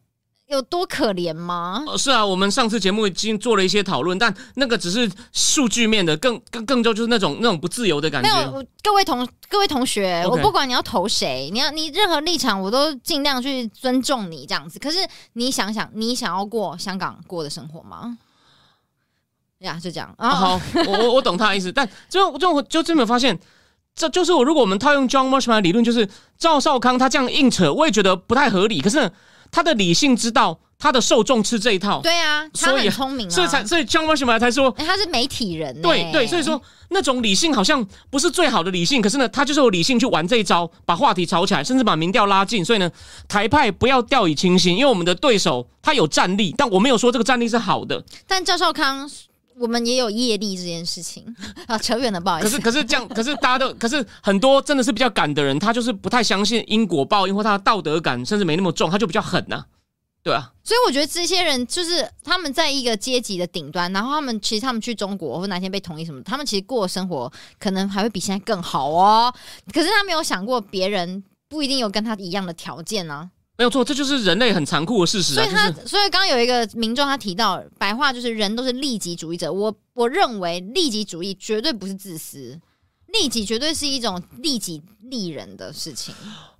[SPEAKER 2] 有多可怜吗？
[SPEAKER 1] 呃，是啊，我们上次节目已经做了一些讨论，但那个只是数据面的，更更更多就是那种那种不自由的感觉。没
[SPEAKER 2] 有，各位同各位同学，我不管你要投谁，你要你任何立场，我都尽量去尊重你这样子。可是你想想，你想要过香港过的生活吗？呀，就这样啊。
[SPEAKER 1] 好，我我我懂他的意思，但就就就真的发现，这就是我如果我们套用 John Marshall 的理论，就是赵少康他这样硬扯，我也觉得不太合理。可是。他的理性知道他的受众吃这一套，
[SPEAKER 2] 对啊，他很聪明，
[SPEAKER 1] 所以才所以江为什么才说
[SPEAKER 2] 他是媒体人？
[SPEAKER 1] 对对，所以说那种理性好像不是最好的理性，可是呢，他就是有理性去玩这一招，把话题炒起来，甚至把民调拉近。所以呢，台派不要掉以轻心，因为我们的对手他有战力，但我没有说这个战力是好的。
[SPEAKER 2] 但赵少康，我们也有业力这件事情 啊，扯远了，不好意
[SPEAKER 1] 思。可是可是这样，可是大家都，可是很多真的是比较赶的人，他就是不太相信因果报应，或他的道德感甚至没那么重，他就比较狠呐。对啊，
[SPEAKER 2] 所以我觉得这些人就是他们在一个阶级的顶端，然后他们其实他们去中国或哪天被统一什么，他们其实过的生活可能还会比现在更好哦。可是他没有想过别人不一定有跟他一样的条件呢。
[SPEAKER 1] 没有错，这就是人类很残酷的事实。
[SPEAKER 2] 所以他，所以刚刚有一个民众他提到白话就是人都是利己主义者。我我认为利己主义绝对不是自私，利己绝对是一种利己利人的事情。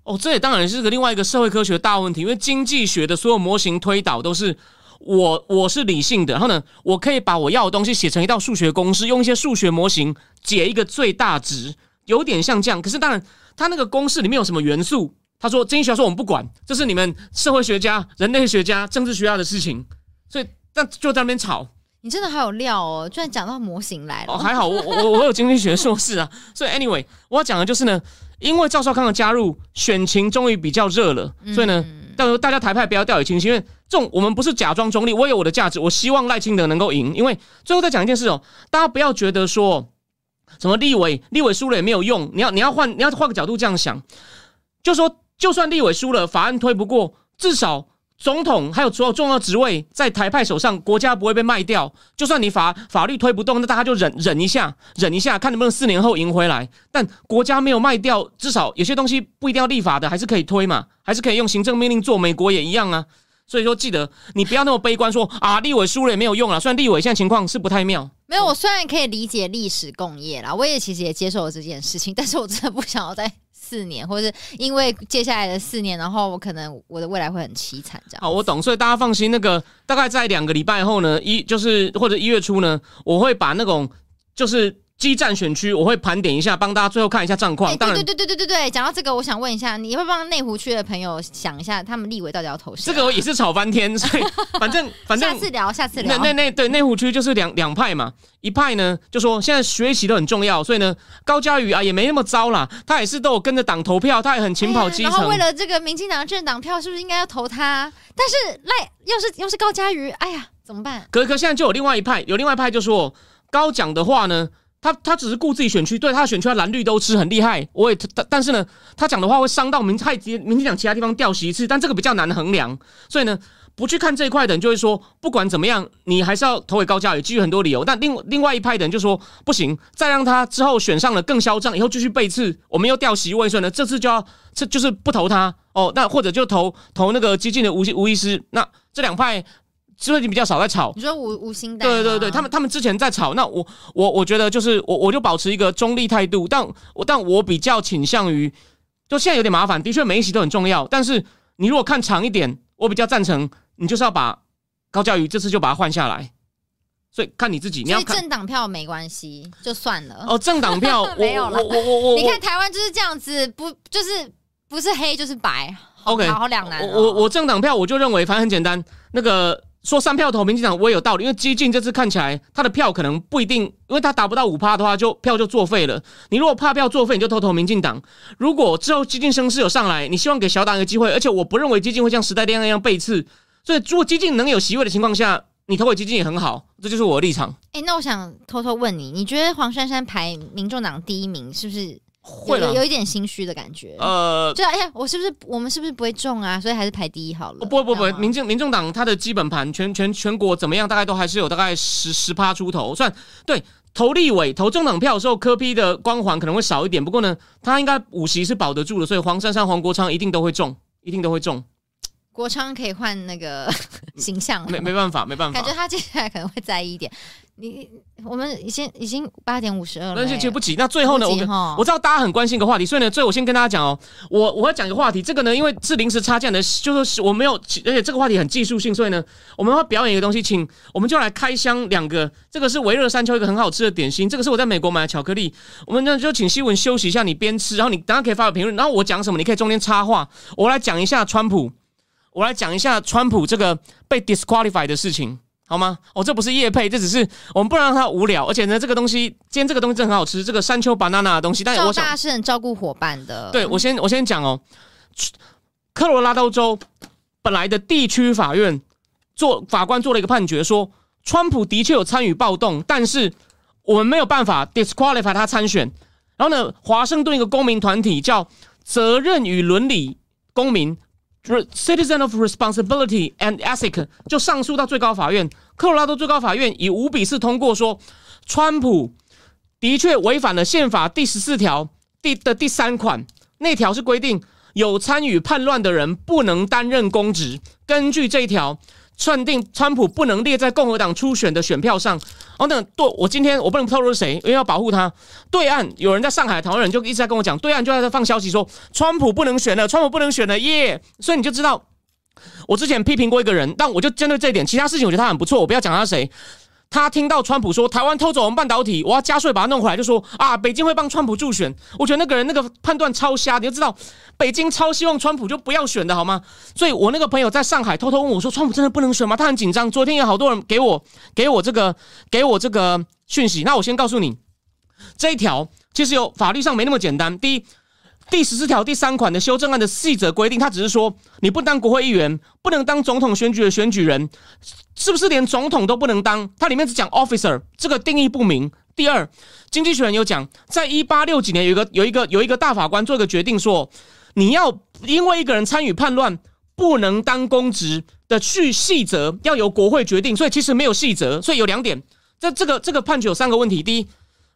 [SPEAKER 1] 哦，这也当然是个另外一个社会科学大问题，因为经济学的所有模型推导都是我我是理性的，然后呢，我可以把我要的东西写成一道数学公式，用一些数学模型解一个最大值，有点像这样。可是当然，它那个公式里面有什么元素？他说经济学说我们不管，这是你们社会学家、人类学家、政治学家的事情，所以但就在那边吵。
[SPEAKER 2] 你真的好有料哦，居然讲到模型来了。
[SPEAKER 1] 哦，还好我我我有经济学硕士啊，所以 anyway 我要讲的就是呢，因为赵少康的加入，选情终于比较热了，所以呢，到时候大家台派不要掉以轻心，因为这种我们不是假装中立，我有我的价值，我希望赖清德能够赢。因为最后再讲一件事哦，大家不要觉得说什么立委立委输了也没有用，你要你要换你要换个角度这样想，就说就算立委输了，法案推不过，至少。总统还有所有重要职位在台派手上，国家不会被卖掉。就算你法法律推不动，那大家就忍忍一下，忍一下，看能不能四年后赢回来。但国家没有卖掉，至少有些东西不一定要立法的，还是可以推嘛，还是可以用行政命令做。美国也一样啊。所以说，记得你不要那么悲观，说啊，立委输了也没有用了。虽然立委现在情况是不太妙。
[SPEAKER 2] 没有，我虽然可以理解历史共业啦，我也其实也接受了这件事情，但是我真的不想要再。四年，或者是因为接下来的四年，然后我可能我的未来会很凄惨，这样。
[SPEAKER 1] 好，我懂，所以大家放心。那个大概在两个礼拜后呢，一就是或者一月初呢，我会把那种就是。基站选区我会盘点一下，帮大家最后看一下战况。
[SPEAKER 2] 对对对对对对对，讲到这个，我想问一下，你会帮内湖区的朋友想一下，他们立委到底要投谁？
[SPEAKER 1] 这个也是吵翻天，所以反正反正
[SPEAKER 2] 下次聊，下次聊。
[SPEAKER 1] 那那那对内湖区就是两两派嘛，一派呢就说现在学习都很重要，所以呢高嘉瑜啊也没那么糟啦，他也是都有跟着党投票，他也很勤跑基层。
[SPEAKER 2] 然后为了这个民进党政党票，是不是应该要投他？但是赖又是又是高嘉瑜，哎呀怎么办？
[SPEAKER 1] 可可现在就有另外一派，有另外一派就说高讲的话呢。他他只是顾自己选区，对他的选区蓝绿都吃很厉害。我也但但是呢，他讲的话会伤到民害民进党其他地方调席一次，但这个比较难衡量。所以呢，不去看这一块的人就会说，不管怎么样，你还是要投给高嘉宇，基于很多理由。但另另外一派的人就说，不行，再让他之后选上了更嚣张，以后继续背刺，我们又调席位，所以呢，这次就要这就是不投他哦。那或者就投投那个激进的吴吴医师。那这两派。最近比较少在吵，
[SPEAKER 2] 你说吴吴兴代？
[SPEAKER 1] 对对对，他们他们之前在吵，那我我我觉得就是我我就保持一个中立态度，但我但我比较倾向于，就现在有点麻烦，的确每一席都很重要，但是你如果看长一点，我比较赞成你就是要把高教育这次就把它换下来，所以看你自己，你要
[SPEAKER 2] 政党票没关系，就算了。哦，
[SPEAKER 1] 政党票
[SPEAKER 2] 没有了，
[SPEAKER 1] 我我我我
[SPEAKER 2] 你看台湾就是这样子，不就是不是黑就是白
[SPEAKER 1] ？OK，
[SPEAKER 2] 好两难。
[SPEAKER 1] 我我政党票我就认为反正很简单，那个。说三票投民进党，我也有道理，因为激进这次看起来他的票可能不一定，因为他达不到五趴的话，就票就作废了。你如果怕票作废，你就投投民进党。如果之后激进声势有上来，你希望给小党一个机会，而且我不认为激进会像时代力量一样背刺，所以如果激进能有席位的情况下，你投给激进也很好，这就是我的立场。
[SPEAKER 2] 哎，那我想偷偷问你，你觉得黄珊珊排民众党第一名是不是？
[SPEAKER 1] 会
[SPEAKER 2] 有有一点心虚的感觉，呃，就哎呀，我是不是我们是不是不会中啊？所以还是排第一好了。
[SPEAKER 1] 不不不，民进民政党它的基本盘全全全国怎么样？大概都还是有大概十十趴出头，算对投立委投中党票的时候，柯批的光环可能会少一点。不过呢，他应该五席是保得住的，所以黄珊珊、黄国昌一定都会中，一定都会中。
[SPEAKER 2] 国昌可以换那个 形象，
[SPEAKER 1] 没没办法，没办
[SPEAKER 2] 法，感觉他接下来可能会在意一点。你我们已经已经八点五十二了，
[SPEAKER 1] 但是其实不急。那最后呢，我我知道大家很关心一个话题，所以呢，最后我先跟大家讲哦，我我要讲一个话题。这个呢，因为是临时插件的，就是我没有，而且这个话题很技术性，所以呢，我们会表演一个东西，请我们就来开箱两个。这个是维热山丘一个很好吃的点心，这个是我在美国买的巧克力。我们呢就请西文休息一下，你边吃，然后你等下可以发表评论，然后我讲什么，你可以中间插话。我来讲一下川普。我来讲一下川普这个被 disqualify 的事情，好吗？哦，这不是叶配，这只是我们不能让他无聊。而且呢，这个东西今天这个东西真的很好吃，这个山丘 banana 的东西。但是我想
[SPEAKER 2] 是很照顾伙伴的。
[SPEAKER 1] 对，我先我先讲哦，科罗拉多州本来的地区法院做法官做了一个判决，说川普的确有参与暴动，但是我们没有办法 disqualify 他参选。然后呢，华盛顿一个公民团体叫责任与伦理公民。就是 Citizen of Responsibility and ethic 就上诉到最高法院，科罗拉多最高法院以五比四通过，说川普的确违反了宪法第十四条第的第三款，那条是规定有参与叛乱的人不能担任公职。根据这一条，算定川普不能列在共和党初选的选票上。哦，那对我今天我不能透露是谁，因为要保护他。对岸有人在上海，台湾人就一直在跟我讲，对岸就在放消息说川普不能选了，川普不能选了耶。所以你就知道，我之前批评过一个人，但我就针对这一点，其他事情我觉得他很不错，我不要讲他是谁。他听到川普说台湾偷走我们半导体，我要加税把它弄回来，就说啊，北京会帮川普助选。我觉得那个人那个判断超瞎，你就知道北京超希望川普就不要选的好吗？所以我那个朋友在上海偷偷问我说，川普真的不能选吗？他很紧张。昨天有好多人给我给我这个给我这个讯息。那我先告诉你，这一条其实有法律上没那么简单。第一。第十四条第三款的修正案的细则规定，它只是说你不当国会议员，不能当总统选举的选举人，是不是连总统都不能当？它里面只讲 officer，这个定义不明。第二，经济学人有讲，在一八六几年有一个有一个有一个大法官做一个决定，说你要因为一个人参与叛乱不能当公职的去细则要由国会决定，所以其实没有细则，所以有两点。这这个这个判决有三个问题：第一，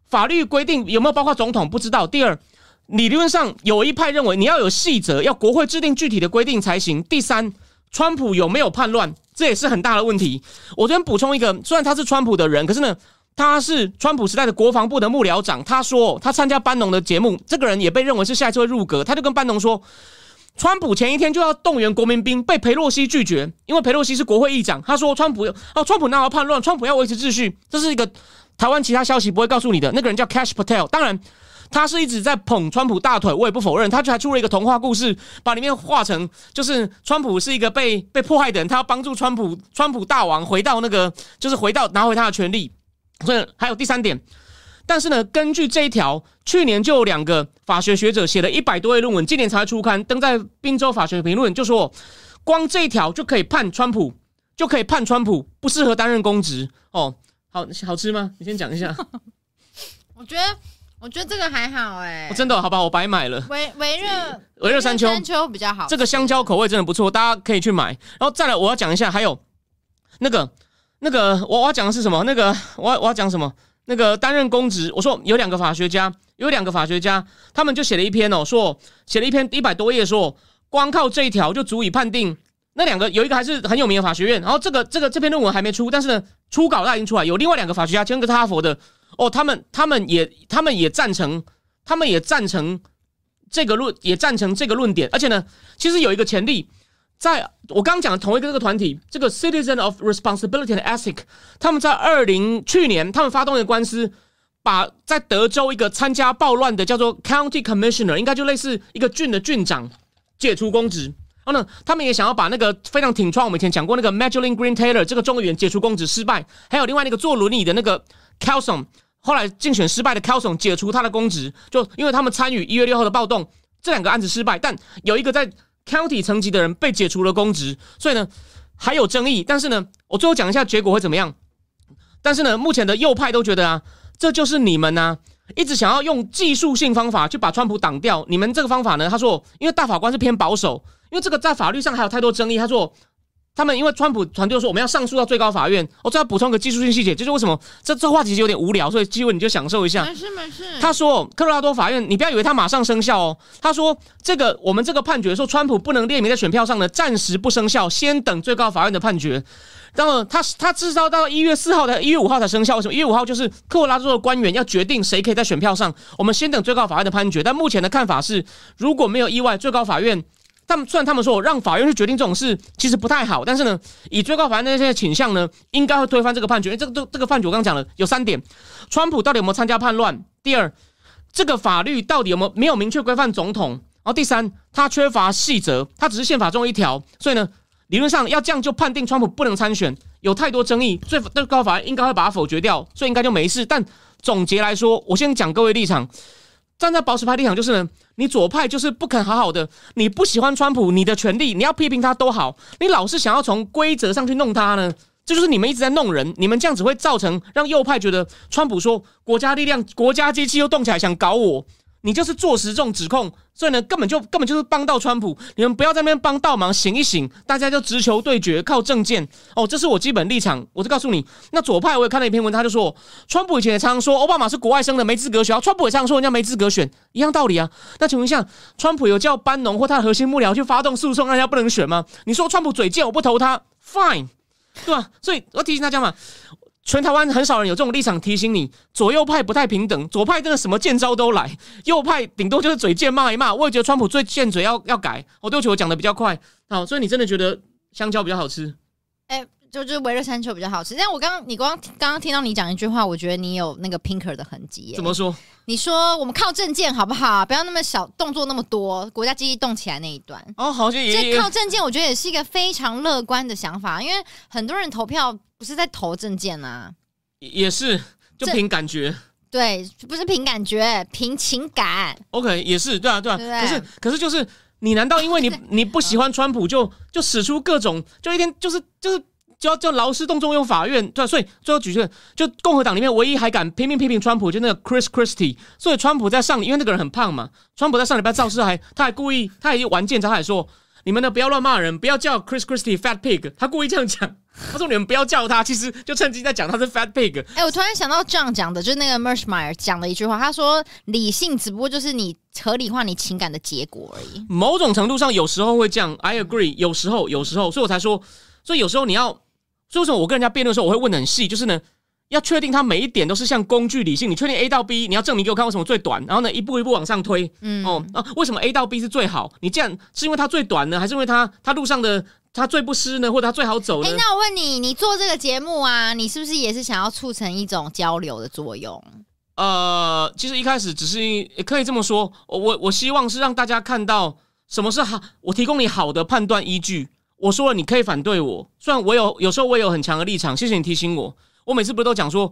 [SPEAKER 1] 法律规定有没有包括总统不知道；第二。理论上有一派认为你要有细则，要国会制定具体的规定才行。第三，川普有没有叛乱，这也是很大的问题。我这边补充一个，虽然他是川普的人，可是呢，他是川普时代的国防部的幕僚长。他说他参加班农的节目，这个人也被认为是下一次会入阁。他就跟班农说，川普前一天就要动员国民兵，被佩洛西拒绝，因为佩洛西是国会议长。他说川普哦，川普那要叛乱？川普要维持秩序，这是一个台湾其他消息不会告诉你的。那个人叫 Cash Patel，当然。他是一直在捧川普大腿，我也不否认。他就还出了一个童话故事，把里面画成就是川普是一个被被迫害的人，他要帮助川普，川普大王回到那个，就是回到拿回他的权利。所以还有第三点，但是呢，根据这一条，去年就有两个法学学者写了一百多页论文，今年才出刊，登在宾州法学评论，就说光这一条就可以判川普，就可以判川普不适合担任公职。哦，好好吃吗？你先讲一下。
[SPEAKER 2] 我觉得。我觉得这个还好哎，
[SPEAKER 1] 真的好吧，我白买了。
[SPEAKER 2] 维维热
[SPEAKER 1] 维热山丘
[SPEAKER 2] 山丘比较好，
[SPEAKER 1] 这个香蕉口味真的不错，大家可以去买。然后再来，我要讲一下，还有那个那个，我我要讲的是什么？那个我我要讲什么？那个担任公职，我说有两个法学家，有两个法学家，他们就写了一篇哦，说写了一篇一百多页，说光靠这一条就足以判定那两个有一个还是很有名的法学院，然后这个这个这篇论文还没出，但是呢，初稿已经出来，有另外两个法学家，其中一个哈佛的。哦，他们他们也他们也赞成，他们也赞成这个论，也赞成这个论点。而且呢，其实有一个前例，在我刚刚讲的同一个这个团体，这个 Citizen of Responsibility and Ethic，他们在二零去年，他们发动一个官司，把在德州一个参加暴乱的叫做 County Commissioner，应该就类似一个郡的郡长解除公职。然后呢，他们也想要把那个非常挺创，我们以前讲过那个 Magdalene Green Taylor 这个众议员解除公职失败，还有另外那个坐轮椅的那个 Kelson。后来竞选失败的 Kelson 解除他的公职，就因为他们参与一月六号的暴动，这两个案子失败，但有一个在 County 层级的人被解除了公职，所以呢还有争议。但是呢，我最后讲一下结果会怎么样。但是呢，目前的右派都觉得啊，这就是你们呢一直想要用技术性方法去把川普挡掉。你们这个方法呢，他说，因为大法官是偏保守，因为这个在法律上还有太多争议。他说。他们因为川普团队说我们要上诉到最高法院，我再要补充个技术性细节，就是为什么这这话其实有点无聊，所以机会你就享受一下。
[SPEAKER 2] 没事没事。
[SPEAKER 1] 他说科罗拉多法院，你不要以为他马上生效哦。他说这个我们这个判决说川普不能列名在选票上的，暂时不生效，先等最高法院的判决。然后他他至少到一月四号的一月五号才生效，为什么？一月五号就 是科罗拉多的官员要决定谁可以在选票上，我们先等最高法院的判决。但目前的看法是，如果没有意外，最高法院。他们虽然他们说让法院去决定这种事其实不太好，但是呢，以最高法院的那些倾向呢，应该会推翻这个判决。因为这个这这个判决我刚刚讲了有三点：川普到底有没有参加叛乱？第二，这个法律到底有没有没有明确规范总统？然后第三，它缺乏细则，它只是宪法中一条。所以呢，理论上要这样就判定川普不能参选，有太多争议，最最高法院应该会把它否决掉，所以应该就没事。但总结来说，我先讲各位立场。站在保守派立场就是呢，你左派就是不肯好好的，你不喜欢川普，你的权利你要批评他都好，你老是想要从规则上去弄他呢，这就是你们一直在弄人，你们这样只会造成让右派觉得川普说国家力量、国家机器又动起来想搞我。你就是坐实这种指控，所以呢，根本就根本就是帮到川普。你们不要在那边帮倒忙，醒一醒，大家就直球对决，靠政见哦。这是我基本立场，我就告诉你。那左派我也看了一篇文，他就说，川普以前也常常说奥巴马是国外生的，没资格选。川普也常常说人家没资格选，一样道理啊。那请问一下，川普有叫班农或他的核心幕僚去发动诉讼，让人家不能选吗？你说川普嘴贱，我不投他，fine。对吧？所以我提醒大家嘛，全台湾很少人有这种立场提醒你，左右派不太平等，左派真的什么贱招都来，右派顶多就是嘴贱骂一骂。我也觉得川普最贱嘴要要改。我对不起，我讲的比较快，好，所以你真的觉得香蕉比较好吃？
[SPEAKER 2] 哎、就就是维热山丘比较好吃。但我刚刚你光刚刚听到你讲一句话，我觉得你有那个 Pinker 的痕迹耶。
[SPEAKER 1] 怎么说？
[SPEAKER 2] 你说我们靠证件好不好？不要那么小动作那么多，国家机器动起来那一段。
[SPEAKER 1] 哦，好像也
[SPEAKER 2] 靠证件，我觉得也是一个非常乐观的想法，因为很多人投票不是在投证件啊，
[SPEAKER 1] 也是，就凭感觉。
[SPEAKER 2] 对，不是凭感觉，凭情感。
[SPEAKER 1] OK，也是，对啊，对啊。
[SPEAKER 2] 对不
[SPEAKER 1] 是，可是就是你难道因为你你不喜欢川普就就使出各种就一天就是就是就要就劳师动众用法院对啊、所以最后举证就共和党里面唯一还敢拼命批评川普就那个 Chris Christie，所以川普在上因为那个人很胖嘛，川普在上礼拜造势还他还故意他还玩剑招，他还说你们呢不要乱骂人，不要叫 Chris Christie fat pig，他故意这样讲。他说：“你们不要叫他，其实就趁机在讲他是 fat pig。
[SPEAKER 2] 哎、我突然想到这样讲的，就是那个 Mershmeyer 讲的一句话，他说：“理性只不过就是你合理化你情感的结果而已。
[SPEAKER 1] 某种程度上，有时候会这样，I agree。有时候，有时候，所以我才说，所以有时候你要，所以为什么我跟人家辩论的时候，我会问的很细，就是呢，要确定它每一点都是像工具理性。你确定 A 到 B，你要证明给我看为什么最短，然后呢，一步一步往上推。
[SPEAKER 2] 嗯
[SPEAKER 1] 哦啊，为什么 A 到 B 是最好？你这样是因为它最短呢，还是因为它它路上的它最不湿呢，或者它最好走
[SPEAKER 2] 哎、
[SPEAKER 1] 呢？
[SPEAKER 2] 那我问你，你做这个节目啊，你是不是也是想要促成一种交流的作用？
[SPEAKER 1] 呃，其实一开始只是也可以这么说，我我我希望是让大家看到什么是好，我提供你好的判断依据。我说了，你可以反对我，虽然我有有时候我也有很强的立场，谢谢你提醒我。我每次不是都讲说，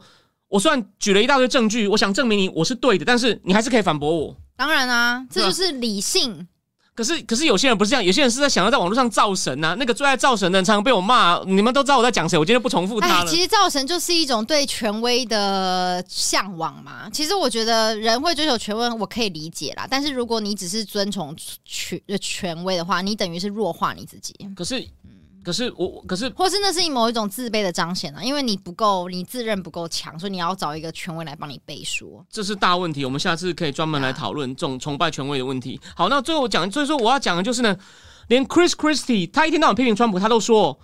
[SPEAKER 1] 我虽然举了一大堆证据，我想证明你我是对的，但是你还是可以反驳我。
[SPEAKER 2] 当然啊，这就是理性。
[SPEAKER 1] 可是可是有些人不是这样，有些人是在想要在网络上造神呐、那个最爱造神的人常常被我骂，你们都知道我在讲谁，我今天不重复他
[SPEAKER 2] 其。实造神就是一种对权威的向往嘛。其实我觉得人会追求权威，我可以理解啦。但是如果你只是遵从权权威的话，你等于是弱化你自己，
[SPEAKER 1] 可是可是我可是
[SPEAKER 2] 或是那是你某一种自卑的彰显啊。因为你不够，你自认不够强，所以你要找一个权威来帮你背书。
[SPEAKER 1] 这是大问题，我们下次可以专门来讨论这种崇拜权威的问题。好，那最后我讲，所以说我要讲的就是呢，连 Chris Christie 他一天到晚批评川普，他都说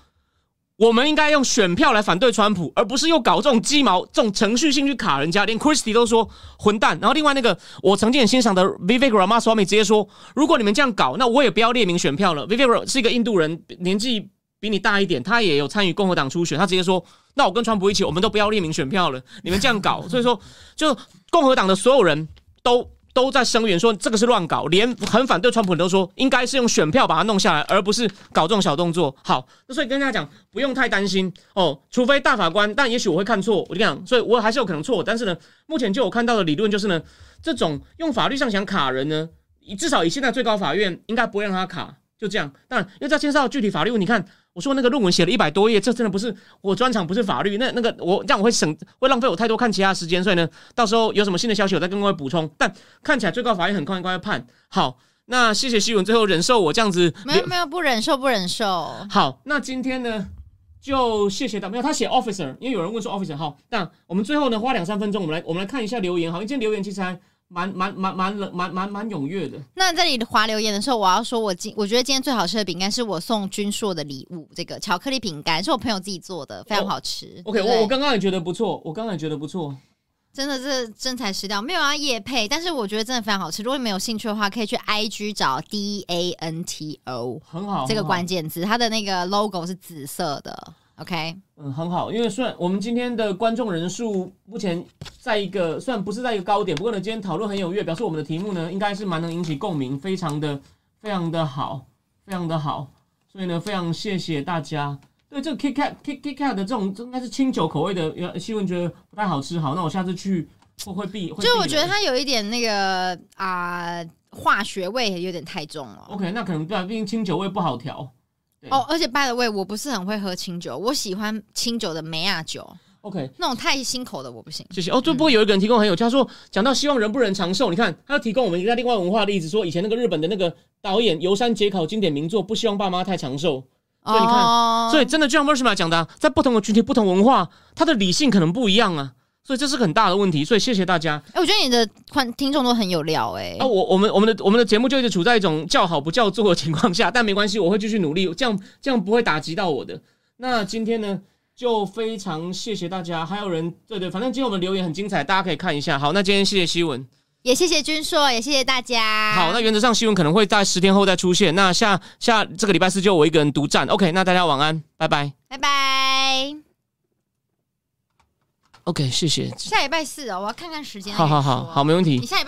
[SPEAKER 1] 我们应该用选票来反对川普，而不是又搞这种鸡毛、这种程序性去卡人家。连 Christie 都说混蛋。然后另外那个我曾经很欣赏的 Vivek Ramaswamy 直接说，如果你们这样搞，那我也不要列明选票了。Vivek 是一个印度人，年纪比你大一点，他也有参与共和党初选，他直接说，那我跟川普一起，我们都不要列明选票了。你们这样搞，所以说 就共和党的所有人都都在声援说这个是乱搞，连很反对川普的都说应该是用选票把它弄下来，而不是搞这种小动作。好，那所以跟大家讲，不用太担心哦，除非大法官，但也许我会看错，我就讲，所以我还是有可能错。但是呢，目前就我看到的理论就是呢，这种用法律上想卡人呢，至少以现在最高法院应该不会让他卡，就这样。但，因为这牵涉到具体法律，你看我说那个论文写了一百多页，这真的不是我专长，不是法律。那那个我这样我会省会浪费我太多看其他时间，所以呢，到时候有什么新的消息我再跟各位补充。但看起来最高法院很快应该会判好。那谢谢希文最后忍受我这样子
[SPEAKER 2] 没有没有，不忍受不忍受。
[SPEAKER 1] 好，那今天呢，就谢谢大家。没有，他写 officer，因为有人问说 officer 好。那我们最后呢，花两三分钟，我们来我们来看一下留言。好，因为今天留言其实还蛮蛮蛮蛮冷蛮蛮蛮踊跃的。
[SPEAKER 2] 那在你划留言的时候，我要说我今我觉得今天最好吃的饼干是我送君硕的礼物，这个巧克力饼干是我朋友自己做的，非常好吃。
[SPEAKER 1] OK，我我刚刚也觉得不错，我刚刚也觉得不错。
[SPEAKER 2] 真的是真材实料，没有啊夜配，但是我觉得真的非常好吃。如果你们有兴趣的话，可以去 IG 找 D A N T O
[SPEAKER 1] 很好，
[SPEAKER 2] 这个关键字，它的那个 logo 是紫色的。OK，
[SPEAKER 1] 嗯，很好，因为虽然我们今天的观众人数目前在一个虽然不是在一个高点，不过呢，今天讨论很踊跃，表示我们的题目呢应该是蛮能引起共鸣，非常的非常的好，非常的好，所以呢，非常谢谢大家。对这个 Kit Kat Kit Kit Kat 的这种，这应该是清酒口味的，呃希文觉得不太好吃。好，那我下次去会会避，会
[SPEAKER 2] 就我觉得它有一点那个啊、化学味有点太重了。
[SPEAKER 1] OK，那可能对啊，毕竟清酒味不好调。对
[SPEAKER 2] 哦，而且 by the way，我不是很会喝清酒，我喜欢清酒的梅亚酒
[SPEAKER 1] ，OK，
[SPEAKER 2] 那种太辛口的我不行。
[SPEAKER 1] 谢谢哦。这不过有一个人提供很有趣，他说讲到希望人不人长寿，你看他提供我们一个另外文化的例子，说以前那个日本的那个导演游山解考经典名作，不希望爸妈太长寿。所以你看
[SPEAKER 2] 哦
[SPEAKER 1] 所以真的就像 m e r s h m a 讲的啊、在不同的群体、不同文化，他的理性可能不一样啊。所以这是个很大的问题。所以谢谢大家
[SPEAKER 2] 哎、我觉得你的观听众都很有料哎、
[SPEAKER 1] 啊！我我们我们的我们的节目就一直处在一种叫好不叫座的情况下，但没关系，我会继续努力，这样这样不会打击到我的。那今天呢，就非常谢谢大家，还有人对对，反正今天我们留言很精彩，大家可以看一下。好，那今天谢谢希文。
[SPEAKER 2] 也谢谢君硕，也谢谢大家。
[SPEAKER 1] 好，那原则上新闻可能会在十天后再出现。那下下这个礼拜四就我一个人独占。OK，那大家晚安，拜拜。
[SPEAKER 2] 拜拜。
[SPEAKER 1] OK，谢谢。
[SPEAKER 2] 下礼拜四哦，我要看看时间。
[SPEAKER 1] 好好好好，没问题
[SPEAKER 2] 你。下礼拜。